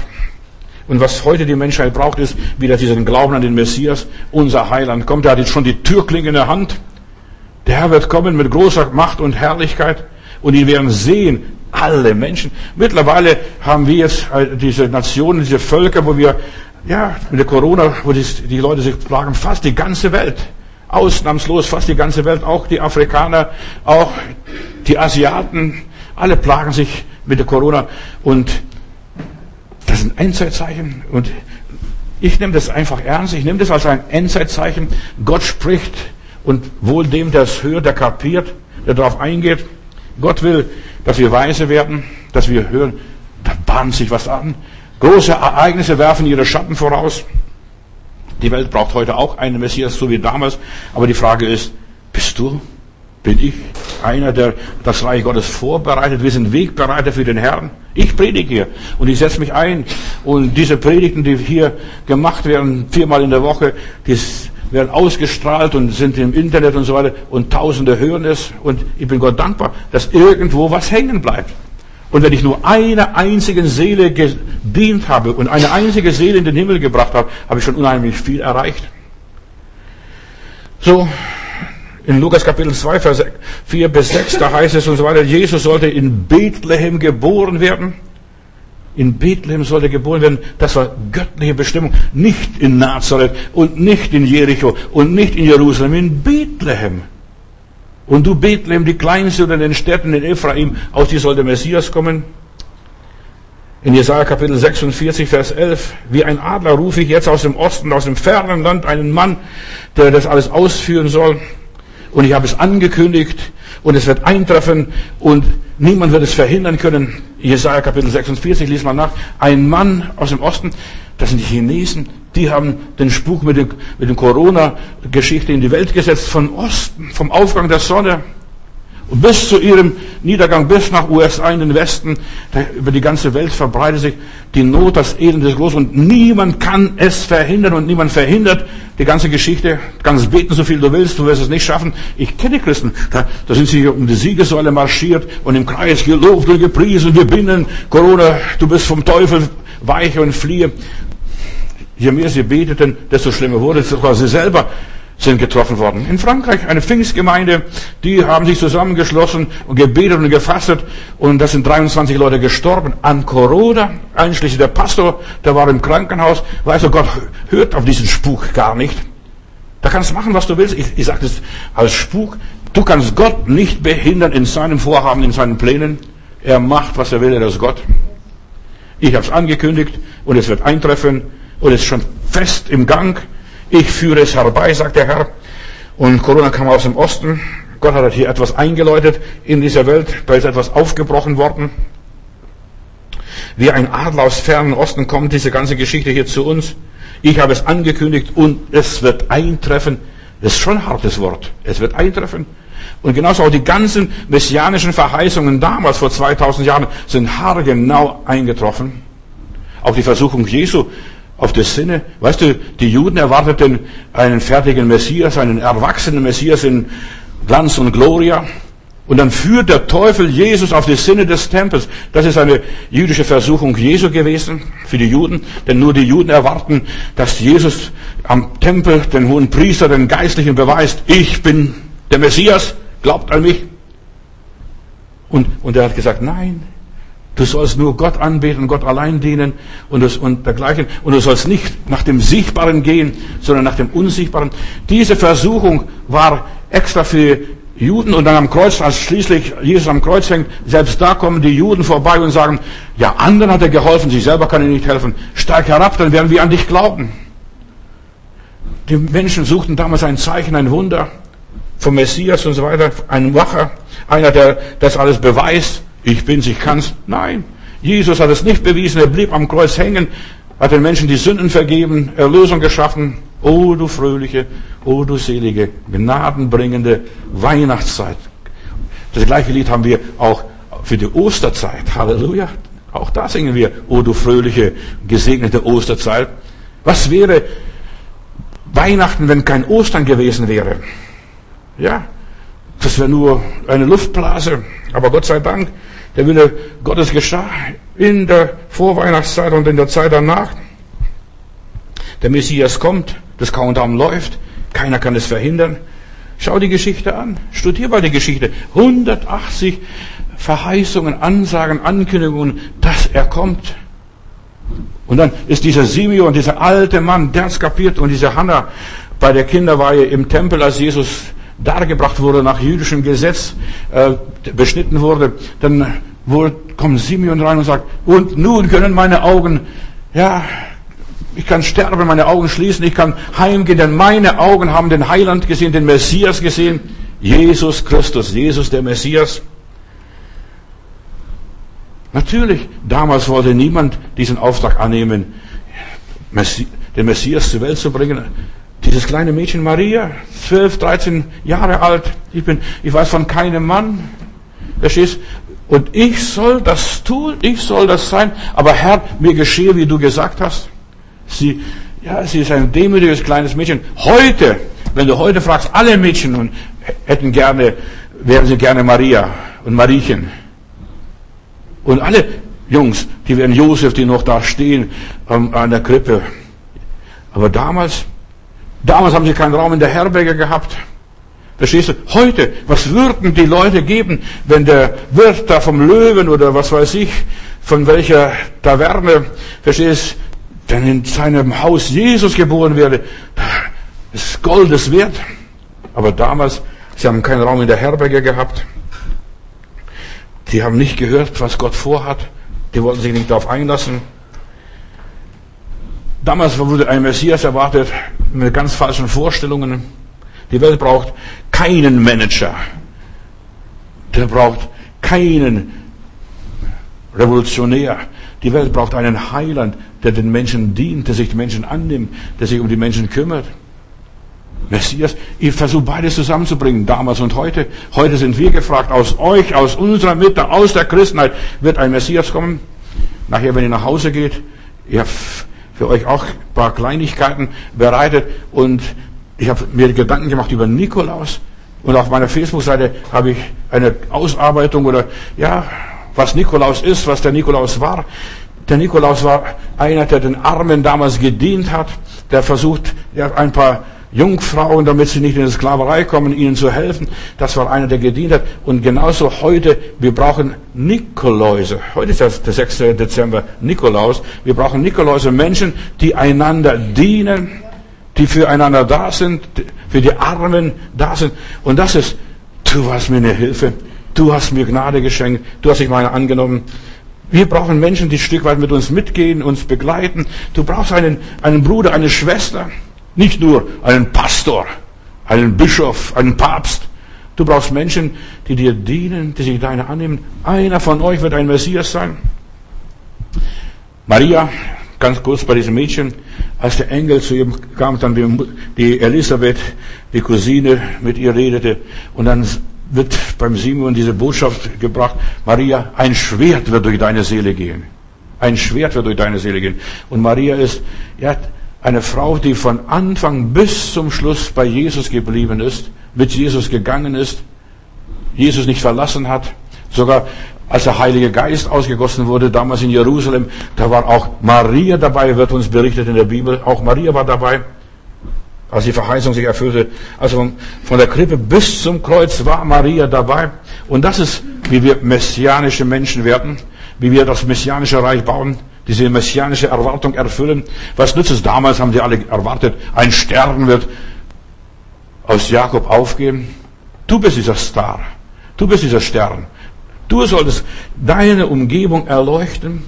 S1: Und was heute die Menschheit braucht, ist wieder diesen Glauben an den Messias. Unser Heiland kommt, er hat jetzt schon die Türklinge in der Hand. Der Herr wird kommen mit großer Macht und Herrlichkeit. Und die werden sehen, alle Menschen. Mittlerweile haben wir jetzt äh, diese Nationen, diese Völker, wo wir, ja, mit der Corona, wo die Leute sich plagen, fast die ganze Welt. Ausnahmslos fast die ganze Welt, auch die Afrikaner, auch die Asiaten, alle plagen sich mit der Corona. Und das sind Endzeitzeichen. Und ich nehme das einfach ernst. Ich nehme das als ein Endzeitzeichen. Gott spricht und wohl dem, der es hört, der kapiert, der darauf eingeht. Gott will, dass wir weise werden, dass wir hören, da bahnt sich was an. Große Ereignisse werfen ihre Schatten voraus. Die Welt braucht heute auch einen Messias, so wie damals. Aber die Frage ist, bist du, bin ich einer, der das Reich Gottes vorbereitet? Wir sind Wegbereiter für den Herrn. Ich predige hier und ich setze mich ein. Und diese Predigten, die hier gemacht werden, viermal in der Woche, die werden ausgestrahlt und sind im Internet und so weiter und Tausende hören es. Und ich bin Gott dankbar, dass irgendwo was hängen bleibt. Und wenn ich nur einer einzigen Seele gedient habe und eine einzige Seele in den Himmel gebracht habe, habe ich schon unheimlich viel erreicht. So, in Lukas Kapitel 2, Vers 4 bis 6, da heißt es und so weiter, Jesus sollte in Bethlehem geboren werden. In Bethlehem sollte geboren werden. Das war göttliche Bestimmung. Nicht in Nazareth und nicht in Jericho und nicht in Jerusalem, in Bethlehem. Und du Bethlehem, die kleinste unter den Städten in Ephraim, aus dir soll der Messias kommen. In Jesaja Kapitel 46, Vers 11, wie ein Adler rufe ich jetzt aus dem Osten, aus dem fernen Land einen Mann, der das alles ausführen soll. Und ich habe es angekündigt und es wird eintreffen und niemand wird es verhindern können. Jesaja Kapitel 46, lies mal nach. Ein Mann aus dem Osten, das sind die Chinesen, die haben den Spuk mit, dem, mit der Corona-Geschichte in die Welt gesetzt, von Osten, vom Aufgang der Sonne. Und bis zu ihrem Niedergang, bis nach USA in den Westen, über die ganze Welt verbreitet sich die Not, das Elend ist groß und niemand kann es verhindern und niemand verhindert die ganze Geschichte. Du kannst beten, so viel du willst, du wirst es nicht schaffen. Ich kenne Christen, da, da sind sie um die Siegessäule marschiert und im Kreis gelobt und gepriesen, wir binnen Corona, du bist vom Teufel, weiche und fliehe. Je mehr sie beteten, desto schlimmer wurde es. Sogar sie selber sind getroffen worden. In Frankreich eine Pfingstgemeinde, die haben sich zusammengeschlossen und gebetet und gefastet und da sind 23 Leute gestorben an Corona, einschließlich der Pastor, der war im Krankenhaus. Weißt du, Gott hört auf diesen Spuk gar nicht. Da kannst du machen, was du willst. Ich, ich sage das als Spuk. Du kannst Gott nicht behindern in seinem Vorhaben, in seinen Plänen. Er macht, was er will, er ist Gott. Ich habe es angekündigt und es wird eintreffen und ist schon fest im Gang. Ich führe es herbei, sagt der Herr. Und Corona kam aus dem Osten. Gott hat hier etwas eingeläutet in dieser Welt. Da ist etwas aufgebrochen worden. Wie ein Adler aus fernen Osten kommt diese ganze Geschichte hier zu uns. Ich habe es angekündigt und es wird eintreffen. Das ist schon ein hartes Wort. Es wird eintreffen. Und genauso auch die ganzen messianischen Verheißungen damals vor 2000 Jahren sind haargenau eingetroffen. Auch die Versuchung Jesu auf das Sinne. Weißt du, die Juden erwarteten einen fertigen Messias, einen erwachsenen Messias in Glanz und Gloria. Und dann führt der Teufel Jesus auf die Sinne des Tempels. Das ist eine jüdische Versuchung Jesu gewesen für die Juden. Denn nur die Juden erwarten, dass Jesus am Tempel den hohen Priester, den Geistlichen beweist, ich bin der Messias, glaubt an mich. Und, und er hat gesagt, nein, Du sollst nur Gott anbeten, Gott allein dienen und, das, und dergleichen. Und du sollst nicht nach dem Sichtbaren gehen, sondern nach dem Unsichtbaren. Diese Versuchung war extra für Juden und dann am Kreuz, als schließlich Jesus am Kreuz hängt, selbst da kommen die Juden vorbei und sagen, ja, anderen hat er geholfen, sich selber kann er nicht helfen. Steig herab, dann werden wir an dich glauben. Die Menschen suchten damals ein Zeichen, ein Wunder vom Messias und so weiter, ein Wacher, einer, der das alles beweist ich bin's, ich kann's. Nein, Jesus hat es nicht bewiesen. Er blieb am Kreuz hängen, hat den Menschen die Sünden vergeben, Erlösung geschaffen. O du fröhliche, o du selige, gnadenbringende Weihnachtszeit. Das gleiche Lied haben wir auch für die Osterzeit. Halleluja. Auch da singen wir, o du fröhliche, gesegnete Osterzeit. Was wäre Weihnachten, wenn kein Ostern gewesen wäre? Ja, das wäre nur eine Luftblase. Aber Gott sei Dank, der Wille Gottes geschah in der Vorweihnachtszeit und in der Zeit danach. Der Messias kommt, das Countdown läuft, keiner kann es verhindern. Schau die Geschichte an, studier mal die Geschichte. 180 Verheißungen, Ansagen, Ankündigungen, dass er kommt. Und dann ist dieser Simeon, dieser alte Mann, der hat's kapiert und diese Hannah bei der Kinderweihe im Tempel, als Jesus dargebracht wurde nach jüdischem Gesetz, äh, beschnitten wurde, dann kommt Simeon rein und sagt, und nun können meine Augen, ja, ich kann sterben, meine Augen schließen, ich kann heimgehen, denn meine Augen haben den Heiland gesehen, den Messias gesehen, Jesus Christus, Jesus der Messias. Natürlich, damals wollte niemand diesen Auftrag annehmen, den Messias zur Welt zu bringen. Dieses kleine Mädchen Maria, 12, 13 Jahre alt, ich bin, ich weiß von keinem Mann. Verstehst? Und ich soll das tun, ich soll das sein, aber Herr, mir geschehe, wie du gesagt hast. Sie, ja, sie ist ein demütiges kleines Mädchen. Heute, wenn du heute fragst, alle Mädchen und hätten gerne, wären sie gerne Maria und Mariechen. Und alle Jungs, die wären Josef, die noch da stehen ähm, an der Krippe. Aber damals, damals haben sie keinen Raum in der Herberge gehabt. Verstehst du? Heute, was würden die Leute geben, wenn der Wirt da vom Löwen oder was weiß ich, von welcher Taverne, verstehst du, wenn in seinem Haus Jesus geboren wäre, ist Goldes wert. Aber damals, sie haben keinen Raum in der Herberge gehabt. Die haben nicht gehört, was Gott vorhat. Die wollten sich nicht darauf einlassen. Damals wurde ein Messias erwartet mit ganz falschen Vorstellungen. Die Welt braucht keinen Manager. Der braucht keinen Revolutionär. Die Welt braucht einen Heiland, der den Menschen dient, der sich den Menschen annimmt, der sich um die Menschen kümmert. Messias, ich versuche beides zusammenzubringen, damals und heute. Heute sind wir gefragt, aus euch, aus unserer Mitte, aus der Christenheit wird ein Messias kommen. Nachher, wenn ihr nach Hause geht, ihr für euch auch ein paar Kleinigkeiten bereitet und ich habe mir Gedanken gemacht über Nikolaus und auf meiner Facebook-Seite habe ich eine Ausarbeitung oder ja, was Nikolaus ist, was der Nikolaus war. Der Nikolaus war einer, der den Armen damals gedient hat, der versucht, ja, ein paar Jungfrauen, damit sie nicht in die Sklaverei kommen, ihnen zu helfen. Das war einer, der gedient hat. Und genauso heute, wir brauchen Nikoläuse. Heute ist das der 6. Dezember, Nikolaus. Wir brauchen Nikoläuse, Menschen, die einander dienen, die füreinander da sind, für die Armen da sind. Und das ist, du warst mir eine Hilfe. Du hast mir Gnade geschenkt. Du hast dich meine angenommen. Wir brauchen Menschen, die ein Stück weit mit uns mitgehen, uns begleiten. Du brauchst einen, einen Bruder, eine Schwester. Nicht nur einen Pastor, einen Bischof, einen Papst. Du brauchst Menschen, die dir dienen, die sich deine annehmen. Einer von euch wird ein Messias sein. Maria, ganz kurz bei diesem Mädchen, als der Engel zu ihr kam, dann die Elisabeth, die Cousine, mit ihr redete, und dann wird beim Simon diese Botschaft gebracht, Maria, ein Schwert wird durch deine Seele gehen. Ein Schwert wird durch deine Seele gehen. Und Maria ist, ja, eine Frau, die von Anfang bis zum Schluss bei Jesus geblieben ist, mit Jesus gegangen ist, Jesus nicht verlassen hat, sogar als der Heilige Geist ausgegossen wurde, damals in Jerusalem, da war auch Maria dabei, wird uns berichtet in der Bibel, auch Maria war dabei als die Verheißung sich erfüllte. Also von der Krippe bis zum Kreuz war Maria dabei. Und das ist, wie wir messianische Menschen werden, wie wir das messianische Reich bauen, diese messianische Erwartung erfüllen. Was nützt es? Damals haben die alle erwartet, ein Stern wird aus Jakob aufgehen. Du bist dieser Star. Du bist dieser Stern. Du solltest deine Umgebung erleuchten.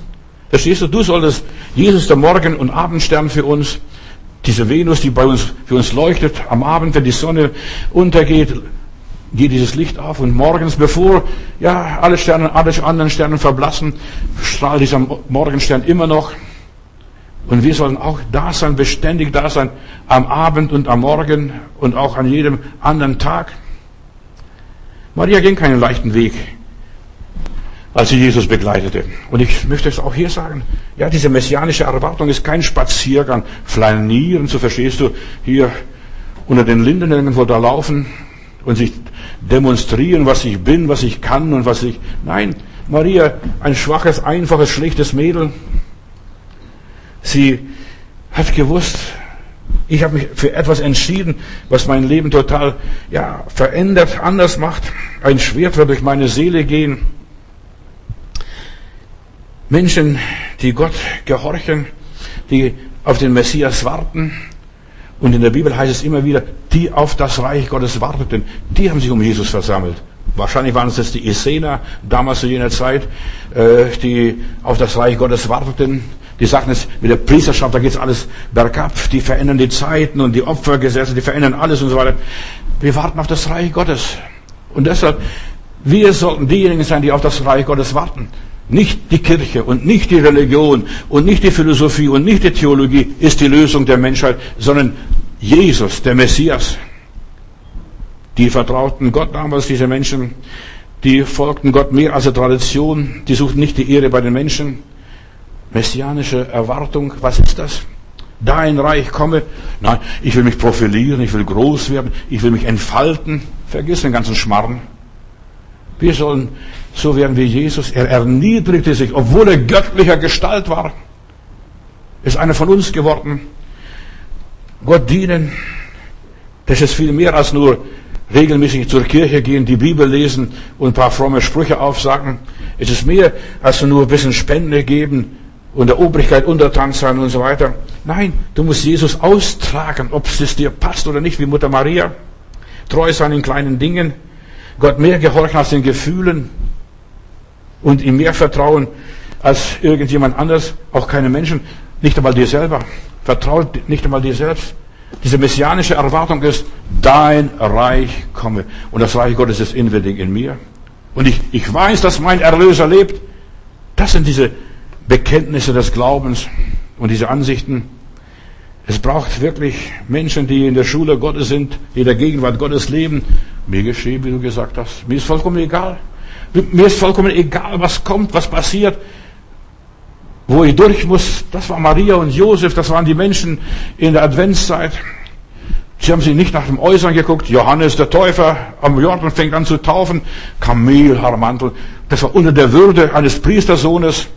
S1: Verstehst du? Du solltest Jesus der Morgen- und Abendstern für uns diese Venus, die bei uns, für uns leuchtet, am Abend, wenn die Sonne untergeht, geht dieses Licht auf und morgens, bevor ja alle Sterne, alle anderen Sterne verblassen, strahlt dieser Morgenstern immer noch. Und wir sollen auch da sein, beständig da sein, am Abend und am Morgen und auch an jedem anderen Tag. Maria ging keinen leichten Weg als sie Jesus begleitete. Und ich möchte es auch hier sagen, ja, diese messianische Erwartung ist kein Spaziergang, flanieren, so verstehst du, hier unter den Linden irgendwo da laufen. und sich demonstrieren, was ich bin, was ich kann und was ich. Nein, Maria, ein schwaches, einfaches, schlechtes Mädel. Sie hat gewusst, ich habe mich für etwas entschieden, was mein Leben total ja, verändert, anders macht. Ein Schwert wird durch meine Seele gehen. Menschen, die Gott gehorchen, die auf den Messias warten. Und in der Bibel heißt es immer wieder, die auf das Reich Gottes warteten, die haben sich um Jesus versammelt. Wahrscheinlich waren es jetzt die Essener damals zu jener Zeit, äh, die auf das Reich Gottes warteten. Die sagten es mit der Priesterschaft, da geht's alles bergab, die verändern die Zeiten und die Opfergesetze, die verändern alles und so weiter. Wir warten auf das Reich Gottes. Und deshalb, wir sollten diejenigen sein, die auf das Reich Gottes warten. Nicht die Kirche und nicht die Religion und nicht die Philosophie und nicht die Theologie ist die Lösung der Menschheit, sondern Jesus, der Messias. Die vertrauten Gott damals, diese Menschen, die folgten Gott mehr als der Tradition, die suchten nicht die Ehre bei den Menschen. Messianische Erwartung, was ist das? Dein Reich komme. Nein, ich will mich profilieren, ich will groß werden, ich will mich entfalten. Vergiss den ganzen Schmarrn. Wir sollen so werden wie Jesus. Er erniedrigte sich, obwohl er göttlicher Gestalt war. Ist einer von uns geworden. Gott dienen, das ist viel mehr als nur regelmäßig zur Kirche gehen, die Bibel lesen und ein paar fromme Sprüche aufsagen. Es ist mehr als nur ein bisschen Spende geben und der Obrigkeit untertan sein und so weiter. Nein, du musst Jesus austragen, ob es dir passt oder nicht, wie Mutter Maria. Treu sein in kleinen Dingen. Gott mehr gehorchen als den Gefühlen und ihm mehr vertrauen als irgendjemand anders, auch keine Menschen, nicht einmal dir selber. Vertraut nicht einmal dir selbst. Diese messianische Erwartung ist, dein Reich komme. Und das Reich Gottes ist inwendig in mir. Und ich, ich weiß, dass mein Erlöser lebt. Das sind diese Bekenntnisse des Glaubens und diese Ansichten. Es braucht wirklich Menschen, die in der Schule Gottes sind, die in der Gegenwart Gottes leben. Mir geschehen, wie du gesagt hast. Mir ist vollkommen egal. Mir ist vollkommen egal, was kommt, was passiert. Wo ich durch muss, das war Maria und Josef, das waren die Menschen in der Adventszeit. Sie haben sich nicht nach dem Äußeren geguckt. Johannes der Täufer am Jordan fängt an zu taufen. Kamelhaarmantel. Das war unter der Würde eines Priestersohnes.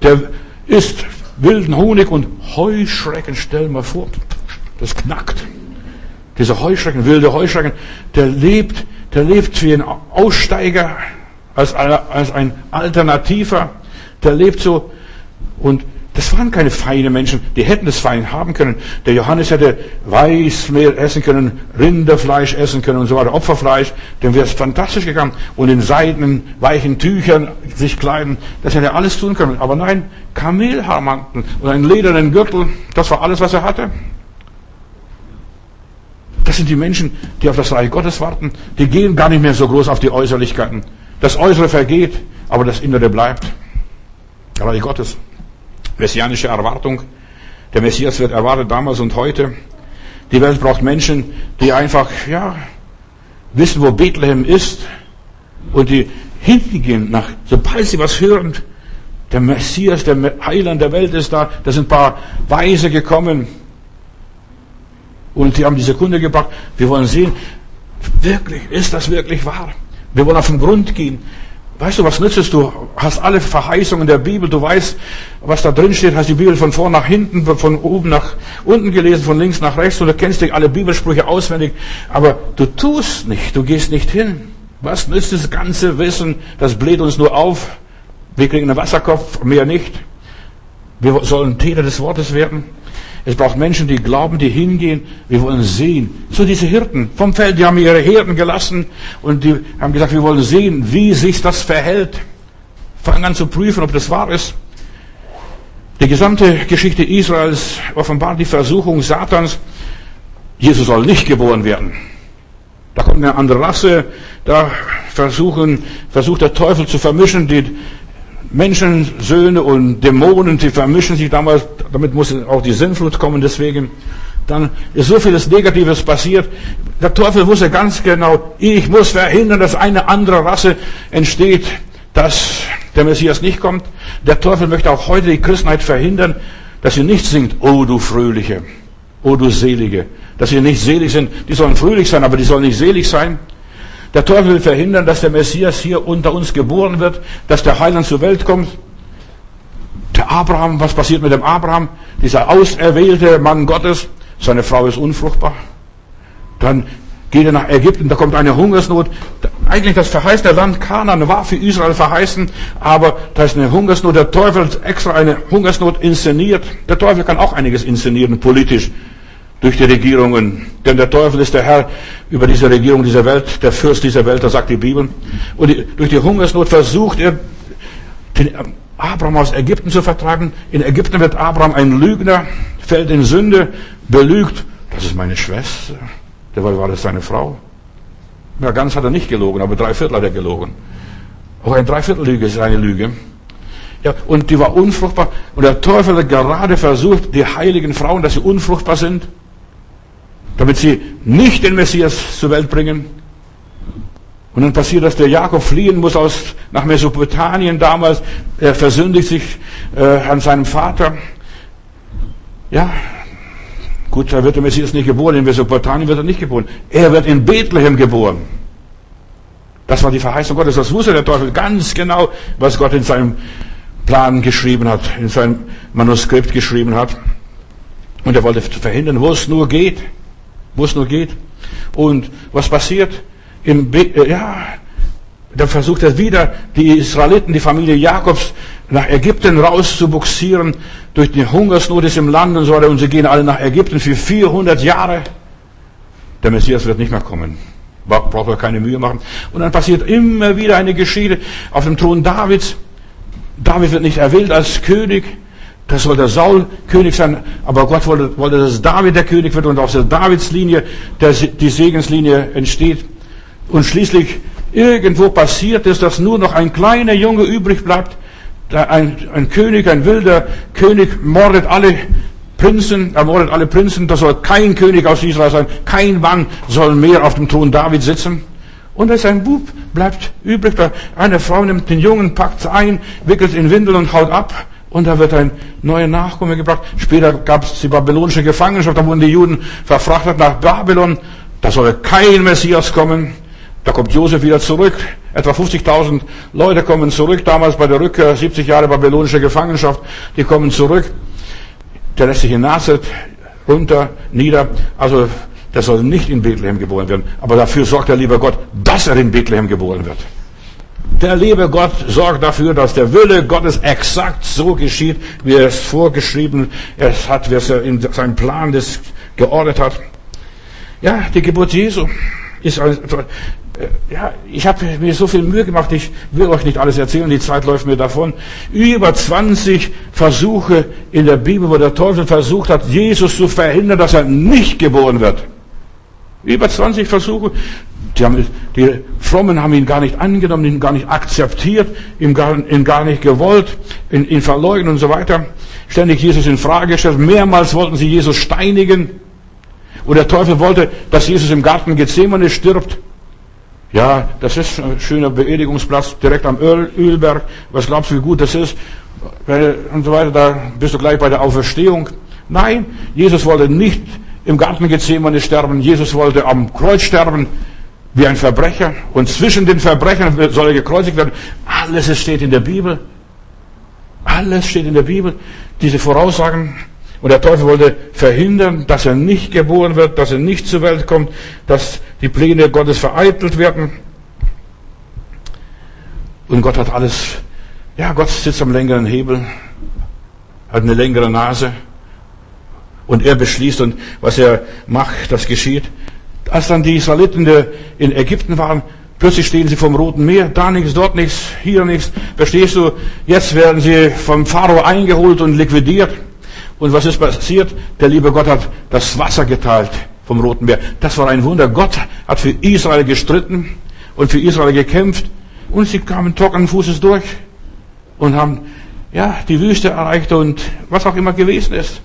S1: Der isst wilden Honig und Heuschrecken. Stell mal vor, das knackt. Dieser Heuschrecken, wilde Heuschrecken, der lebt, der lebt wie ein Aussteiger als, als ein Alternativer, der lebt so. Und das waren keine feine Menschen, die hätten das fein haben können. Der Johannes hätte Weißmehl essen können, Rinderfleisch essen können und so weiter, Opferfleisch, dem wäre es fantastisch gegangen. Und in seidenen, weichen Tüchern sich kleiden, das hätte er alles tun können. Aber nein, Kamelhaarmantel und einen ledernen Gürtel, das war alles, was er hatte. Das sind die Menschen, die auf das Reich Gottes warten. Die gehen gar nicht mehr so groß auf die Äußerlichkeiten. Das Äußere vergeht, aber das Innere bleibt. Reich Gottes. Messianische Erwartung. Der Messias wird erwartet damals und heute. Die Welt braucht Menschen, die einfach, ja, wissen, wo Bethlehem ist und die hingehen nach, sobald sie was hören, der Messias, der Heiland der Welt ist da, da sind ein paar Weise gekommen und die haben diese Kunde gebracht. Wir wollen sehen, wirklich, ist das wirklich wahr? Wir wollen auf den Grund gehen. Weißt du, was nützt es? Du hast alle Verheißungen der Bibel, du weißt, was da drin steht, hast die Bibel von vorn nach hinten, von oben nach unten gelesen, von links nach rechts und du kennst dich alle Bibelsprüche auswendig, aber du tust nicht, du gehst nicht hin. Was nützt das ganze Wissen? Das bläht uns nur auf. Wir kriegen einen Wasserkopf, mehr nicht. Wir sollen Täter des Wortes werden. Es braucht Menschen, die glauben, die hingehen. Wir wollen sehen. So diese Hirten vom Feld, die haben ihre Herden gelassen und die haben gesagt, wir wollen sehen, wie sich das verhält. Fangen an zu prüfen, ob das wahr ist. Die gesamte Geschichte Israels offenbart die Versuchung Satans. Jesus soll nicht geboren werden. Da kommt eine andere Rasse, da versuchen, versucht der Teufel zu vermischen, die Menschensöhne und Dämonen, die vermischen sich damals, damit muss auch die Sinnflut kommen, deswegen. Dann ist so vieles Negatives passiert. Der Teufel wusste ganz genau, ich muss verhindern, dass eine andere Rasse entsteht, dass der Messias nicht kommt. Der Teufel möchte auch heute die Christenheit verhindern, dass sie nicht singt, oh du Fröhliche, oh du Selige. Dass sie nicht selig sind, die sollen fröhlich sein, aber die sollen nicht selig sein. Der Teufel will verhindern, dass der Messias hier unter uns geboren wird, dass der Heiland zur Welt kommt. Der Abraham, was passiert mit dem Abraham? Dieser auserwählte Mann Gottes, seine Frau ist unfruchtbar. Dann geht er nach Ägypten, da kommt eine Hungersnot. Eigentlich das verheißene Land Kanaan war für Israel verheißen, aber da ist eine Hungersnot. Der Teufel extra eine Hungersnot inszeniert. Der Teufel kann auch einiges inszenieren, politisch, durch die Regierungen. Denn der Teufel ist der Herr über diese Regierung dieser Welt, der Fürst dieser Welt, das sagt die Bibel. Und durch die Hungersnot versucht er, den Abraham aus Ägypten zu vertragen. In Ägypten wird Abraham ein Lügner, fällt in Sünde, belügt. Das ist meine Schwester. Dabei war das seine Frau. Ja, ganz hat er nicht gelogen, aber drei Viertel hat er gelogen. Auch ein Dreiviertel-Lüge ist eine Lüge. Ja, und die war unfruchtbar. Und der Teufel hat gerade versucht, die heiligen Frauen, dass sie unfruchtbar sind, damit sie nicht den Messias zur Welt bringen. Und dann passiert, dass der Jakob fliehen muss aus, nach Mesopotamien damals. Er versündigt sich äh, an seinem Vater. Ja, Gut, da wird der Messias nicht geboren, in Mesopotamien wird er nicht geboren. Er wird in Bethlehem geboren. Das war die Verheißung Gottes. Das wusste der Teufel ganz genau, was Gott in seinem Plan geschrieben hat, in seinem Manuskript geschrieben hat. Und er wollte verhindern, wo es nur geht. Wo es nur geht. Und was passiert? Im äh, ja, dann versucht er wieder, die Israeliten, die Familie Jakobs, nach Ägypten rauszubuxieren. Durch die Hungersnot ist im Land und so weiter. Und sie gehen alle nach Ägypten für 400 Jahre. Der Messias wird nicht mehr kommen. Braucht er keine Mühe machen. Und dann passiert immer wieder eine Geschichte auf dem Thron Davids. David wird nicht erwählt als König. Das soll der Saul König sein. Aber Gott wollte, wollte, dass David der König wird und aus der Davidslinie der, die Segenslinie entsteht. Und schließlich irgendwo passiert ist, dass nur noch ein kleiner Junge übrig bleibt. Ein, ein König, ein wilder König mordet alle Prinzen, ermordet alle Prinzen. Das soll kein König aus Israel sein. Kein Mann soll mehr auf dem Thron David sitzen. Und da ist ein Bub, bleibt übrig. Eine Frau nimmt den Jungen, packt ein, wickelt in Windel und haut ab. Und da wird ein neuer Nachkomme gebracht. Später gab es die babylonische Gefangenschaft, da wurden die Juden verfrachtet nach Babylon. Da soll kein Messias kommen. Da kommt Josef wieder zurück. Etwa 50.000 Leute kommen zurück. Damals bei der Rückkehr, 70 Jahre babylonische Gefangenschaft. Die kommen zurück. Der lässt sich in Nazareth runter, nieder. Also, der soll nicht in Bethlehem geboren werden. Aber dafür sorgt der liebe Gott, dass er in Bethlehem geboren wird. Der liebe Gott sorgt dafür, dass der Wille Gottes exakt so geschieht, wie er es vorgeschrieben es hat, wie er in seinem Plan das geordnet hat. Ja, die Geburt Jesu ist äh, ja, ich habe mir so viel Mühe gemacht, ich will euch nicht alles erzählen, die Zeit läuft mir davon. Über 20 Versuche in der Bibel, wo der Teufel versucht hat, Jesus zu verhindern, dass er nicht geboren wird. Über 20 Versuche. Die, haben, die Frommen haben ihn gar nicht angenommen, ihn gar nicht akzeptiert, ihn gar, ihn gar nicht gewollt, ihn, ihn verleugnet und so weiter. Ständig Jesus in Frage gestellt. Mehrmals wollten sie Jesus steinigen. Und der Teufel wollte, dass Jesus im Garten Gethsemane stirbt. Ja, das ist ein schöner Beerdigungsplatz direkt am Öl, Ölberg. Was glaubst du, wie gut das ist? Und so weiter, da bist du gleich bei der Auferstehung. Nein, Jesus wollte nicht im Garten Gethsemane sterben. Jesus wollte am Kreuz sterben wie ein Verbrecher. Und zwischen den Verbrechern soll er gekreuzigt werden. Alles steht in der Bibel. Alles steht in der Bibel. Diese Voraussagen und der Teufel wollte verhindern, dass er nicht geboren wird, dass er nicht zur Welt kommt, dass die Pläne Gottes vereitelt werden. Und Gott hat alles, ja, Gott sitzt am längeren Hebel, hat eine längere Nase. Und er beschließt und was er macht, das geschieht. Als dann die Israeliten in Ägypten waren, plötzlich stehen sie vom Roten Meer, da nichts, dort nichts, hier nichts. Verstehst du? Jetzt werden sie vom Pharao eingeholt und liquidiert. Und was ist passiert? Der liebe Gott hat das Wasser geteilt vom Roten Meer. Das war ein Wunder. Gott hat für Israel gestritten und für Israel gekämpft. Und sie kamen trockenen Fußes durch und haben, ja, die Wüste erreicht und was auch immer gewesen ist.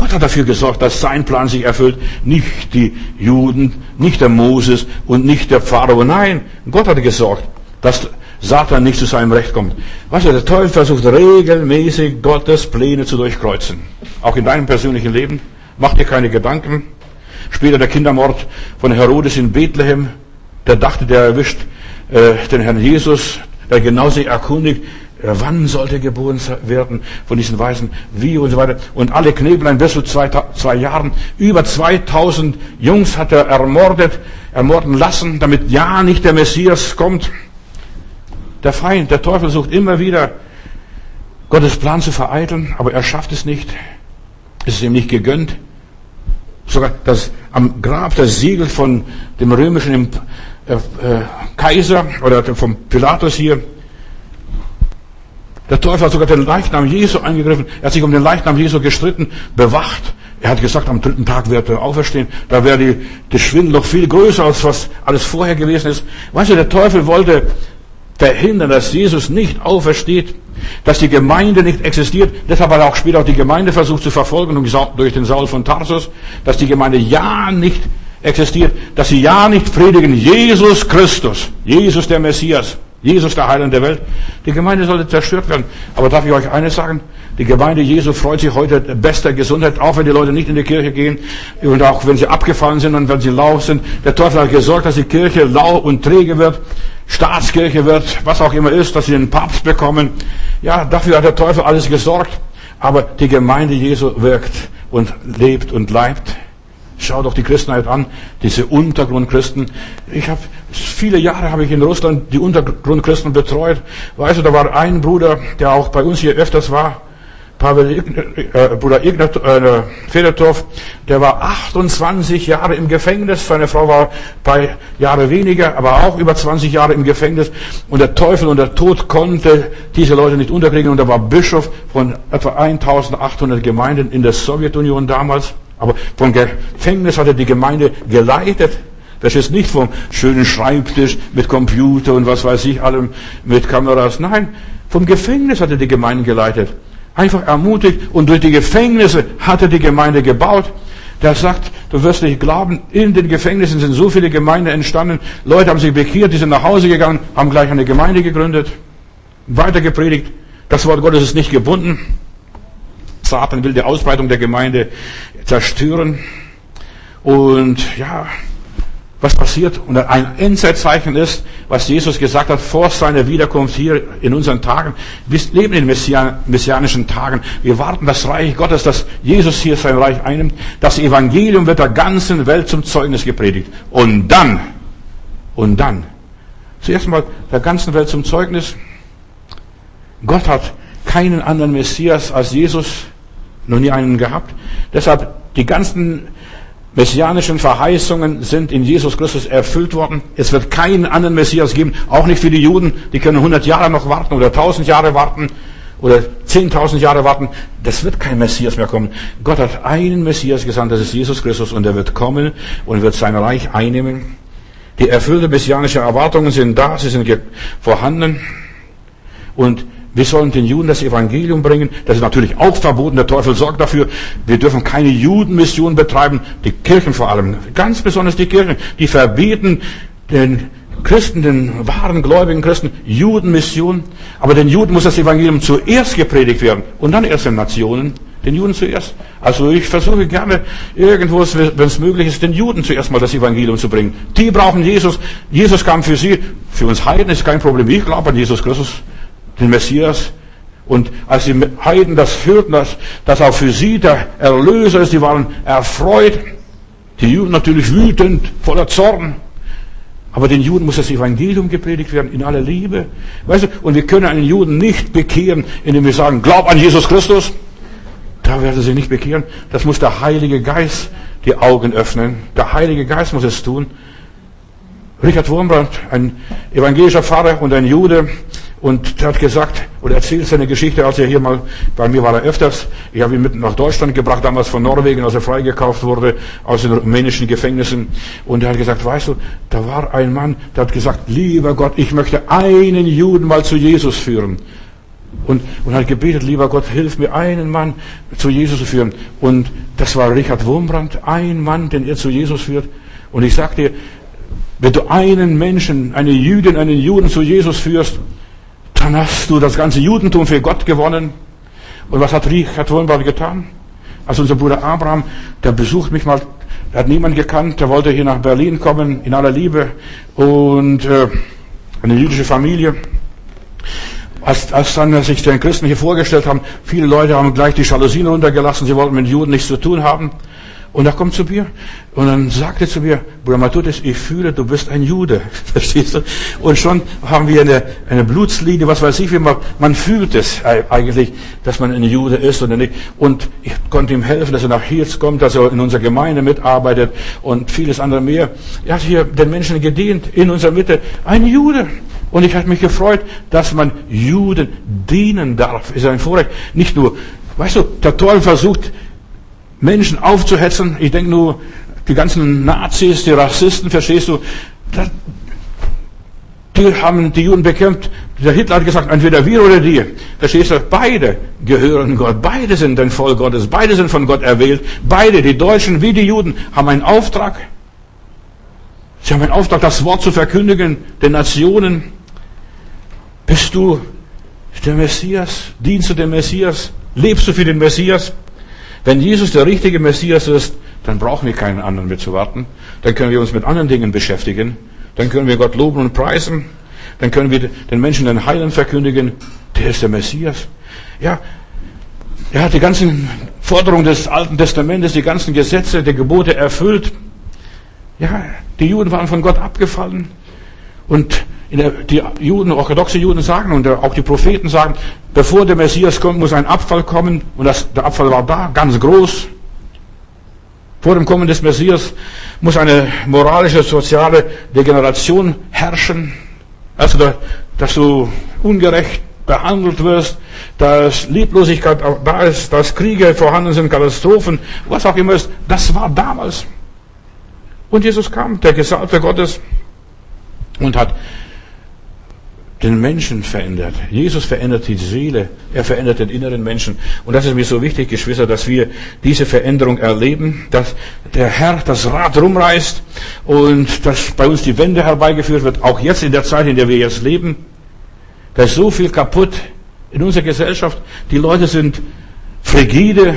S1: Gott hat dafür gesorgt, dass sein Plan sich erfüllt. Nicht die Juden, nicht der Moses und nicht der Pharao. Nein, Gott hat gesorgt, dass Satan nicht zu seinem Recht kommt. Weißt du, der Teufel versucht regelmäßig Gottes Pläne zu durchkreuzen. Auch in deinem persönlichen Leben. Mach dir keine Gedanken. Später der Kindermord von Herodes in Bethlehem. der dachte, der erwischt äh, den Herrn Jesus, der genau sich erkundigt, wann sollte geboren werden von diesen Weisen, wie und so weiter. Und alle Knebelein bis zu zwei, zwei Jahren, über 2000 Jungs hat er ermordet, ermorden lassen, damit ja nicht der Messias kommt. Der Feind, der Teufel sucht immer wieder, Gottes Plan zu vereiteln, aber er schafft es nicht. Es ist ihm nicht gegönnt. Sogar das, am Grab das Siegel von dem römischen äh, äh, Kaiser oder vom Pilatus hier. Der Teufel hat sogar den Leichnam Jesu eingegriffen. Er hat sich um den Leichnam Jesu gestritten, bewacht. Er hat gesagt, am dritten Tag wird er auferstehen. Da wäre die, die Schwindel noch viel größer, als was alles vorher gewesen ist. Weißt du, der Teufel wollte verhindern, dass Jesus nicht aufersteht, dass die Gemeinde nicht existiert. Deshalb hat er auch später auch die Gemeinde versucht zu verfolgen durch den Saul von Tarsus, dass die Gemeinde ja nicht existiert, dass sie ja nicht predigen, Jesus Christus, Jesus der Messias, Jesus der Heiland der Welt. Die Gemeinde sollte zerstört werden. Aber darf ich euch eines sagen? Die Gemeinde Jesu freut sich heute bester Gesundheit, auch wenn die Leute nicht in die Kirche gehen und auch wenn sie abgefallen sind und wenn sie lau sind. Der Teufel hat gesorgt, dass die Kirche lau und träge wird, Staatskirche wird, was auch immer ist, dass sie einen Papst bekommen. Ja, dafür hat der Teufel alles gesorgt. Aber die Gemeinde Jesu wirkt und lebt und leibt. Schau doch die Christenheit an, diese Untergrundchristen. Ich habe viele Jahre habe ich in Russland die Untergrundchristen betreut. Weißt du, da war ein Bruder, der auch bei uns hier öfters war, Pavel, äh, Bruder Ignat, äh, Fedotov, der war 28 Jahre im Gefängnis. Seine Frau war ein paar Jahre weniger, aber auch über 20 Jahre im Gefängnis. Und der Teufel und der Tod konnte diese Leute nicht unterkriegen. Und er war Bischof von etwa 1800 Gemeinden in der Sowjetunion damals. Aber vom Gefängnis hat er die Gemeinde geleitet. Das ist nicht vom schönen Schreibtisch mit Computer und was weiß ich allem mit Kameras. Nein, vom Gefängnis hat er die Gemeinde geleitet. Einfach ermutigt und durch die Gefängnisse hat er die Gemeinde gebaut. Der sagt, du wirst nicht glauben, in den Gefängnissen sind so viele Gemeinden entstanden. Leute haben sich bekehrt, die sind nach Hause gegangen, haben gleich eine Gemeinde gegründet, weiter gepredigt. Das Wort Gottes ist nicht gebunden. Satan will die Ausbreitung der Gemeinde zerstören. Und ja, was passiert. Und ein Endzeitzeichen ist, was Jesus gesagt hat vor seiner Wiederkunft hier in unseren Tagen. Wir leben in messianischen Tagen. Wir warten das Reich Gottes, dass Jesus hier sein Reich einnimmt. Das Evangelium wird der ganzen Welt zum Zeugnis gepredigt. Und dann, und dann, zuerst mal der ganzen Welt zum Zeugnis. Gott hat keinen anderen Messias als Jesus, noch nie einen gehabt. Deshalb die ganzen messianischen Verheißungen sind in Jesus Christus erfüllt worden. Es wird keinen anderen Messias geben, auch nicht für die Juden. Die können 100 Jahre noch warten oder 1000 Jahre warten oder 10.000 Jahre warten. Das wird kein Messias mehr kommen. Gott hat einen Messias gesandt, das ist Jesus Christus und er wird kommen und wird sein Reich einnehmen. Die erfüllte messianische Erwartungen sind da, sie sind vorhanden und wir sollen den Juden das Evangelium bringen. Das ist natürlich auch verboten. Der Teufel sorgt dafür. Wir dürfen keine Judenmission betreiben. Die Kirchen vor allem. Ganz besonders die Kirchen. Die verbieten den Christen, den wahren gläubigen Christen, Judenmission. Aber den Juden muss das Evangelium zuerst gepredigt werden. Und dann erst den Nationen. Den Juden zuerst. Also ich versuche gerne irgendwo, wenn es möglich ist, den Juden zuerst mal das Evangelium zu bringen. Die brauchen Jesus. Jesus kam für sie. Für uns Heiden ist kein Problem. Ich glaube an Jesus Christus den Messias. Und als die Heiden das hörten, dass, dass auch für sie der Erlöser ist, die waren erfreut. Die Juden natürlich wütend, voller Zorn. Aber den Juden muss das Evangelium gepredigt werden, in aller Liebe. Weißt du, und wir können einen Juden nicht bekehren, indem wir sagen, glaub an Jesus Christus. Da werden sie nicht bekehren. Das muss der Heilige Geist die Augen öffnen. Der Heilige Geist muss es tun. Richard Wurmbrand, ein evangelischer Pfarrer und ein Jude, und er hat gesagt, oder erzählt seine Geschichte, als er hier mal, bei mir war er öfters, ich habe ihn mit nach Deutschland gebracht, damals von Norwegen, als er freigekauft wurde, aus den rumänischen Gefängnissen. Und er hat gesagt, weißt du, da war ein Mann, der hat gesagt, lieber Gott, ich möchte einen Juden mal zu Jesus führen. Und, und hat gebetet, lieber Gott, hilf mir, einen Mann zu Jesus zu führen. Und das war Richard Wurmbrand, ein Mann, den er zu Jesus führt. Und ich sag dir, wenn du einen Menschen, eine Jüdin, einen Juden zu Jesus führst, dann hast du das ganze Judentum für Gott gewonnen. Und was hat Richard Wurmbrand getan? Also unser Bruder Abraham, der besucht mich mal Er hat niemand gekannt. Er wollte hier nach Berlin kommen, in aller Liebe. Und äh, eine jüdische Familie. Als, als dann sich den Christen hier vorgestellt haben, viele Leute haben gleich die Jalousien runtergelassen. Sie wollten mit Juden nichts zu tun haben. Und er kommt zu mir und dann sagte zu mir, Bruder Matutis, ich fühle, du bist ein Jude. Verstehst du? Und schon haben wir eine, eine Blutslinie, was weiß ich, wie man, man fühlt es eigentlich, dass man ein Jude ist oder nicht. Und ich konnte ihm helfen, dass er nach Hirz kommt, dass er in unserer Gemeinde mitarbeitet und vieles andere mehr. Er hat hier den Menschen gedient, in unserer Mitte. Ein Jude. Und ich habe mich gefreut, dass man Juden dienen darf. Ist ein Vorrecht. Nicht nur, weißt du, der Teufel versucht, Menschen aufzuhetzen. Ich denke nur, die ganzen Nazis, die Rassisten, verstehst du, die haben die Juden bekämpft. Der Hitler hat gesagt, entweder wir oder die. Verstehst du? Beide gehören Gott. Beide sind ein Volk Gottes. Beide sind von Gott erwählt. Beide, die Deutschen wie die Juden, haben einen Auftrag. Sie haben einen Auftrag, das Wort zu verkündigen den Nationen. Bist du der Messias? Dienst du dem Messias? Lebst du für den Messias? Wenn Jesus der richtige Messias ist, dann brauchen wir keinen anderen mehr zu warten. Dann können wir uns mit anderen Dingen beschäftigen. Dann können wir Gott loben und preisen. Dann können wir den Menschen den Heilen verkündigen. Der ist der Messias. Ja, er hat die ganzen Forderungen des Alten Testamentes, die ganzen Gesetze, die Gebote erfüllt. Ja, die Juden waren von Gott abgefallen. Und die Juden, orthodoxe Juden sagen und auch die Propheten sagen, bevor der Messias kommt, muss ein Abfall kommen. Und das, der Abfall war da, ganz groß. Vor dem Kommen des Messias muss eine moralische, soziale Degeneration herrschen. Also, dass du ungerecht behandelt wirst, dass Lieblosigkeit auch da ist, dass Kriege vorhanden sind, Katastrophen, was auch immer ist. Das war damals. Und Jesus kam, der Gesalbte Gottes, und hat den Menschen verändert. Jesus verändert die Seele, er verändert den inneren Menschen. Und das ist mir so wichtig, Geschwister, dass wir diese Veränderung erleben, dass der Herr das Rad rumreißt und dass bei uns die Wende herbeigeführt wird, auch jetzt in der Zeit, in der wir jetzt leben. Da ist so viel kaputt in unserer Gesellschaft. Die Leute sind frigide.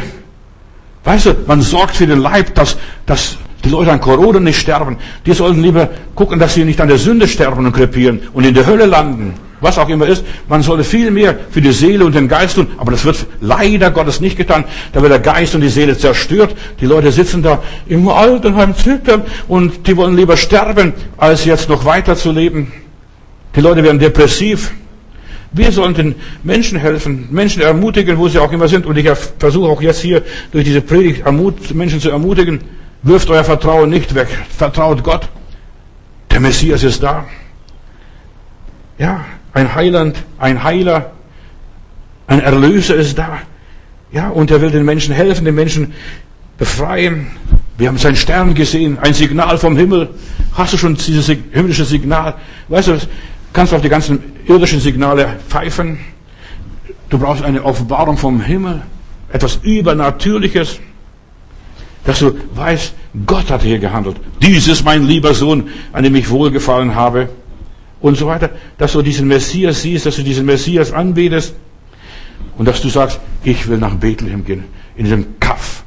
S1: Weißt du, man sorgt für den Leib, dass, dass die Leute an Corona nicht sterben. Die sollten lieber gucken, dass sie nicht an der Sünde sterben und krepieren und in der Hölle landen. Was auch immer ist. Man sollte viel mehr für die Seele und den Geist tun. Aber das wird leider Gottes nicht getan. Da wird der Geist und die Seele zerstört. Die Leute sitzen da im Altenheim zittern und die wollen lieber sterben, als jetzt noch weiter zu leben. Die Leute werden depressiv. Wir sollen den Menschen helfen, Menschen ermutigen, wo sie auch immer sind. Und ich versuche auch jetzt hier durch diese Predigt Menschen zu ermutigen. Wirft euer Vertrauen nicht weg. Vertraut Gott. Der Messias ist da. Ja, ein Heiland, ein Heiler, ein Erlöser ist da. Ja, und er will den Menschen helfen, den Menschen befreien. Wir haben seinen Stern gesehen, ein Signal vom Himmel. Hast du schon dieses himmlische Signal? Weißt du, kannst du auf die ganzen irdischen Signale pfeifen. Du brauchst eine Offenbarung vom Himmel, etwas Übernatürliches dass du weißt, Gott hat hier gehandelt. Dies ist mein lieber Sohn, an dem ich wohlgefallen habe. Und so weiter. Dass du diesen Messias siehst, dass du diesen Messias anbetest. Und dass du sagst, ich will nach Bethlehem gehen. In diesem Kaff.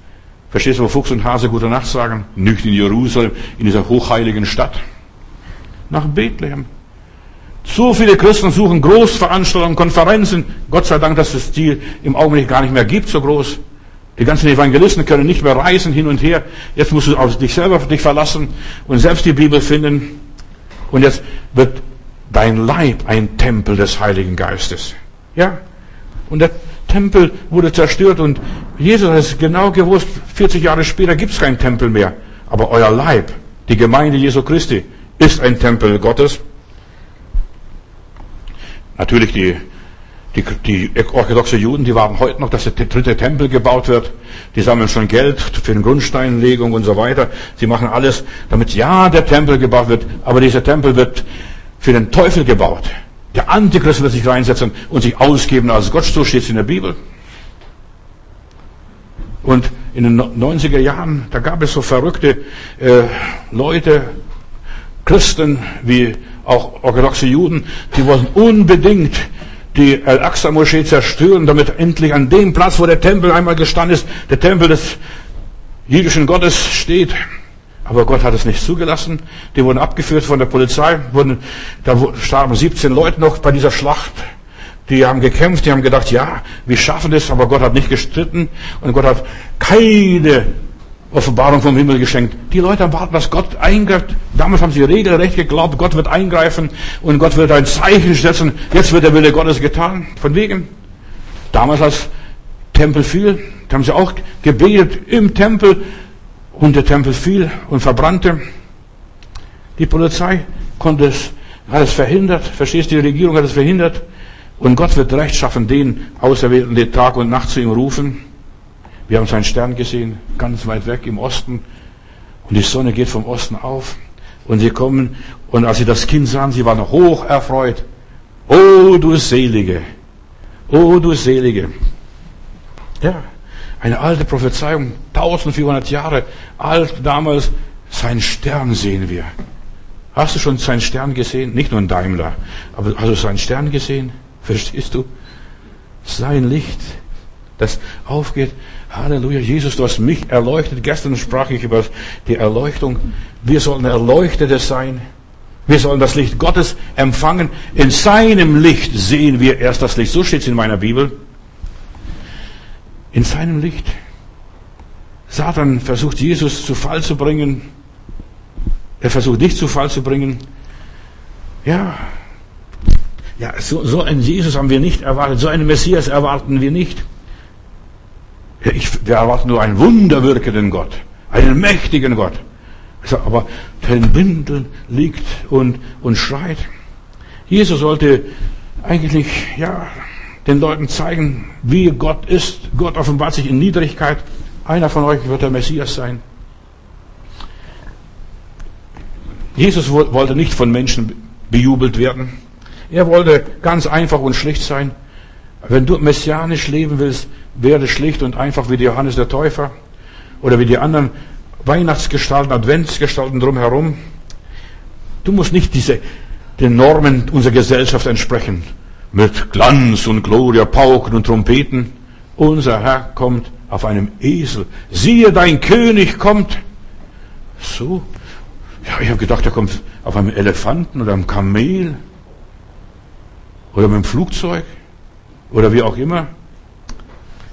S1: Verstehst du, wo Fuchs und Hase gute Nacht sagen? Nicht in Jerusalem, in dieser hochheiligen Stadt. Nach Bethlehem. So viele Christen suchen Großveranstaltungen, Konferenzen. Gott sei Dank, dass es die im Augenblick gar nicht mehr gibt, so groß. Die ganzen Evangelisten können nicht mehr reisen hin und her. Jetzt musst du auf dich selber dich verlassen und selbst die Bibel finden. Und jetzt wird dein Leib ein Tempel des Heiligen Geistes. Ja? Und der Tempel wurde zerstört und Jesus hat es genau gewusst, 40 Jahre später gibt es keinen Tempel mehr. Aber euer Leib, die Gemeinde Jesu Christi, ist ein Tempel Gottes. Natürlich die die, die orthodoxe Juden, die warten heute noch, dass der dritte Tempel gebaut wird. Die sammeln schon Geld für eine Grundsteinlegung und so weiter. Sie machen alles, damit ja der Tempel gebaut wird, aber dieser Tempel wird für den Teufel gebaut. Der Antichrist wird sich reinsetzen und sich ausgeben als Gott, so steht es in der Bibel. Und in den 90er Jahren, da gab es so verrückte äh, Leute, Christen wie auch orthodoxe Juden, die wollten unbedingt die Al-Aqsa-Moschee zerstören, damit endlich an dem Platz, wo der Tempel einmal gestanden ist, der Tempel des jüdischen Gottes steht. Aber Gott hat es nicht zugelassen. Die wurden abgeführt von der Polizei. Wurden, da starben 17 Leute noch bei dieser Schlacht. Die haben gekämpft, die haben gedacht, ja, wir schaffen das, aber Gott hat nicht gestritten und Gott hat keine Offenbarung vom Himmel geschenkt. Die Leute erwarten, dass Gott eingreift. Damals haben sie regelrecht geglaubt, Gott wird eingreifen und Gott wird ein Zeichen setzen. Jetzt wird der Wille Gottes getan. Von wegen. Damals als Tempel fiel, haben sie auch gebetet im Tempel und der Tempel fiel und verbrannte. Die Polizei konnte es, hat es verhindert. Verstehst du, die Regierung hat es verhindert. Und Gott wird Recht schaffen, den Auserwählten, die Tag und Nacht zu ihm rufen. Wir haben seinen Stern gesehen, ganz weit weg im Osten. Und die Sonne geht vom Osten auf. Und sie kommen, und als sie das Kind sahen, sie waren hoch erfreut. Oh, du Selige! Oh, du Selige! Ja, eine alte Prophezeiung, 1400 Jahre alt damals. Sein Stern sehen wir. Hast du schon seinen Stern gesehen? Nicht nur ein Daimler, aber hast du seinen Stern gesehen? Verstehst du? Sein Licht, das aufgeht. Halleluja, Jesus, du hast mich erleuchtet. Gestern sprach ich über die Erleuchtung. Wir sollen Erleuchtete sein. Wir sollen das Licht Gottes empfangen. In seinem Licht sehen wir erst das Licht. So steht es in meiner Bibel. In seinem Licht. Satan versucht Jesus zu Fall zu bringen. Er versucht dich zu Fall zu bringen. Ja, ja, so, so einen Jesus haben wir nicht erwartet, so einen Messias erwarten wir nicht. Ich, wir erwarten nur einen wunderwirkenden Gott, einen mächtigen Gott. Aber der in Windeln liegt und, und schreit. Jesus sollte eigentlich, ja, den Leuten zeigen, wie Gott ist. Gott offenbart sich in Niedrigkeit. Einer von euch wird der Messias sein. Jesus wollte nicht von Menschen bejubelt werden. Er wollte ganz einfach und schlicht sein. Wenn du messianisch leben willst, werde schlicht und einfach wie Johannes der Täufer oder wie die anderen Weihnachtsgestalten, Adventsgestalten drumherum. Du musst nicht diese, den Normen unserer Gesellschaft entsprechen. Mit Glanz und Gloria, Pauken und Trompeten. Unser Herr kommt auf einem Esel. Siehe, dein König kommt. So. Ja, ich habe gedacht, er kommt auf einem Elefanten oder einem Kamel. Oder mit dem Flugzeug. Oder wie auch immer.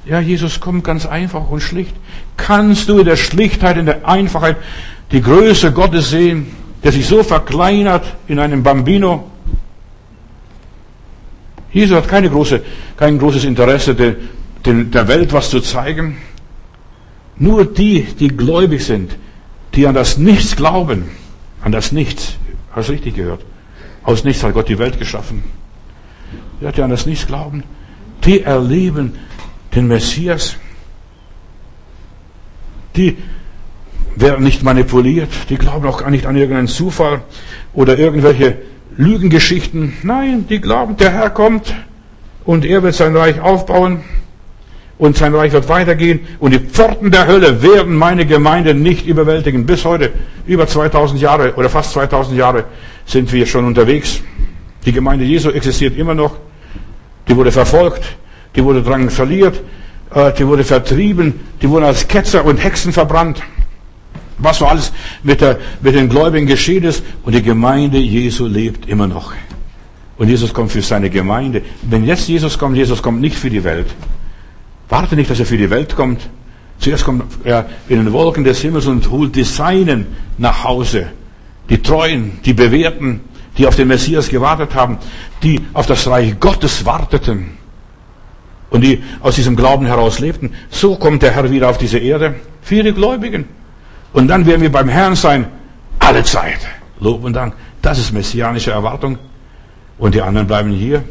S1: Ja, Jesus kommt ganz einfach und schlicht. Kannst du in der Schlichtheit, in der Einfachheit die Größe Gottes sehen, der sich so verkleinert in einem Bambino? Jesus hat keine große, kein großes Interesse, der, der Welt was zu zeigen. Nur die, die gläubig sind, die an das Nichts glauben, an das Nichts, hast du richtig gehört? Aus Nichts hat Gott die Welt geschaffen die ja an das Nichts glauben, die erleben den Messias. Die werden nicht manipuliert, die glauben auch gar nicht an irgendeinen Zufall oder irgendwelche Lügengeschichten. Nein, die glauben, der Herr kommt und er wird sein Reich aufbauen und sein Reich wird weitergehen und die Pforten der Hölle werden meine Gemeinde nicht überwältigen. Bis heute, über 2000 Jahre oder fast 2000 Jahre sind wir schon unterwegs. Die Gemeinde Jesu existiert immer noch. Die wurde verfolgt, die wurde drangsaliert, äh, die wurde vertrieben, die wurden als Ketzer und Hexen verbrannt. Was so alles mit, der, mit den Gläubigen geschehen ist. Und die Gemeinde Jesu lebt immer noch. Und Jesus kommt für seine Gemeinde. Wenn jetzt Jesus kommt, Jesus kommt nicht für die Welt. Warte nicht, dass er für die Welt kommt. Zuerst kommt er in den Wolken des Himmels und holt die Seinen nach Hause. Die Treuen, die Bewährten, die auf den Messias gewartet haben, die auf das Reich Gottes warteten und die aus diesem Glauben heraus lebten. So kommt der Herr wieder auf diese Erde die Gläubigen. Und dann werden wir beim Herrn sein, alle Zeit. Lob und Dank. Das ist messianische Erwartung. Und die anderen bleiben hier.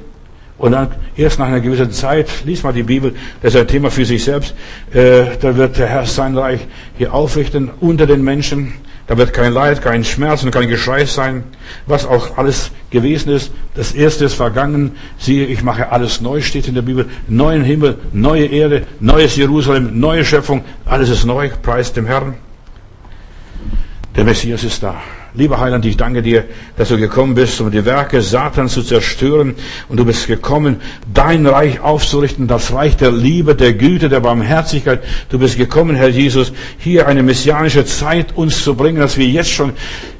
S1: Und dann erst nach einer gewissen Zeit, lies mal die Bibel, das ist ein Thema für sich selbst, äh, da wird der Herr sein Reich hier aufrichten unter den Menschen. Da wird kein Leid, kein Schmerz und kein Geschrei sein, was auch alles gewesen ist. Das erste ist vergangen. Siehe, ich mache alles neu, steht in der Bibel. Neuen Himmel, neue Erde, neues Jerusalem, neue Schöpfung. Alles ist neu, preist dem Herrn. Der Messias ist da. Lieber Heiland, ich danke dir, dass du gekommen bist, um die Werke Satans zu zerstören. Und du bist gekommen, dein Reich aufzurichten, das Reich der Liebe, der Güte, der Barmherzigkeit. Du bist gekommen, Herr Jesus, hier eine messianische Zeit uns zu bringen, dass wir jetzt schon,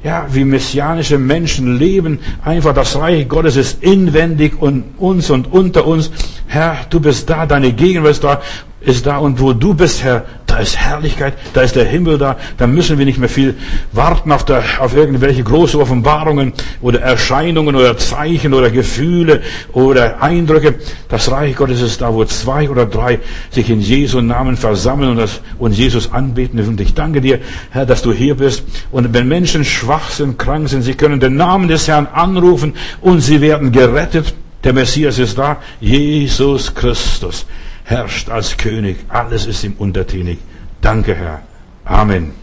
S1: ja, wie messianische Menschen leben. Einfach das Reich Gottes ist inwendig und uns und unter uns. Herr, du bist da, deine Gegenwart ist da ist da und wo du bist, Herr, da ist Herrlichkeit, da ist der Himmel da, da müssen wir nicht mehr viel warten auf, der, auf irgendwelche große Offenbarungen oder Erscheinungen oder Zeichen oder Gefühle oder Eindrücke. Das Reich Gottes ist da, wo zwei oder drei sich in Jesu Namen versammeln und, das, und Jesus anbeten. Und ich danke dir, Herr, dass du hier bist. Und wenn Menschen schwach sind, krank sind, sie können den Namen des Herrn anrufen und sie werden gerettet. Der Messias ist da, Jesus Christus herrscht als König. Alles ist ihm untertänig. Danke, Herr. Amen.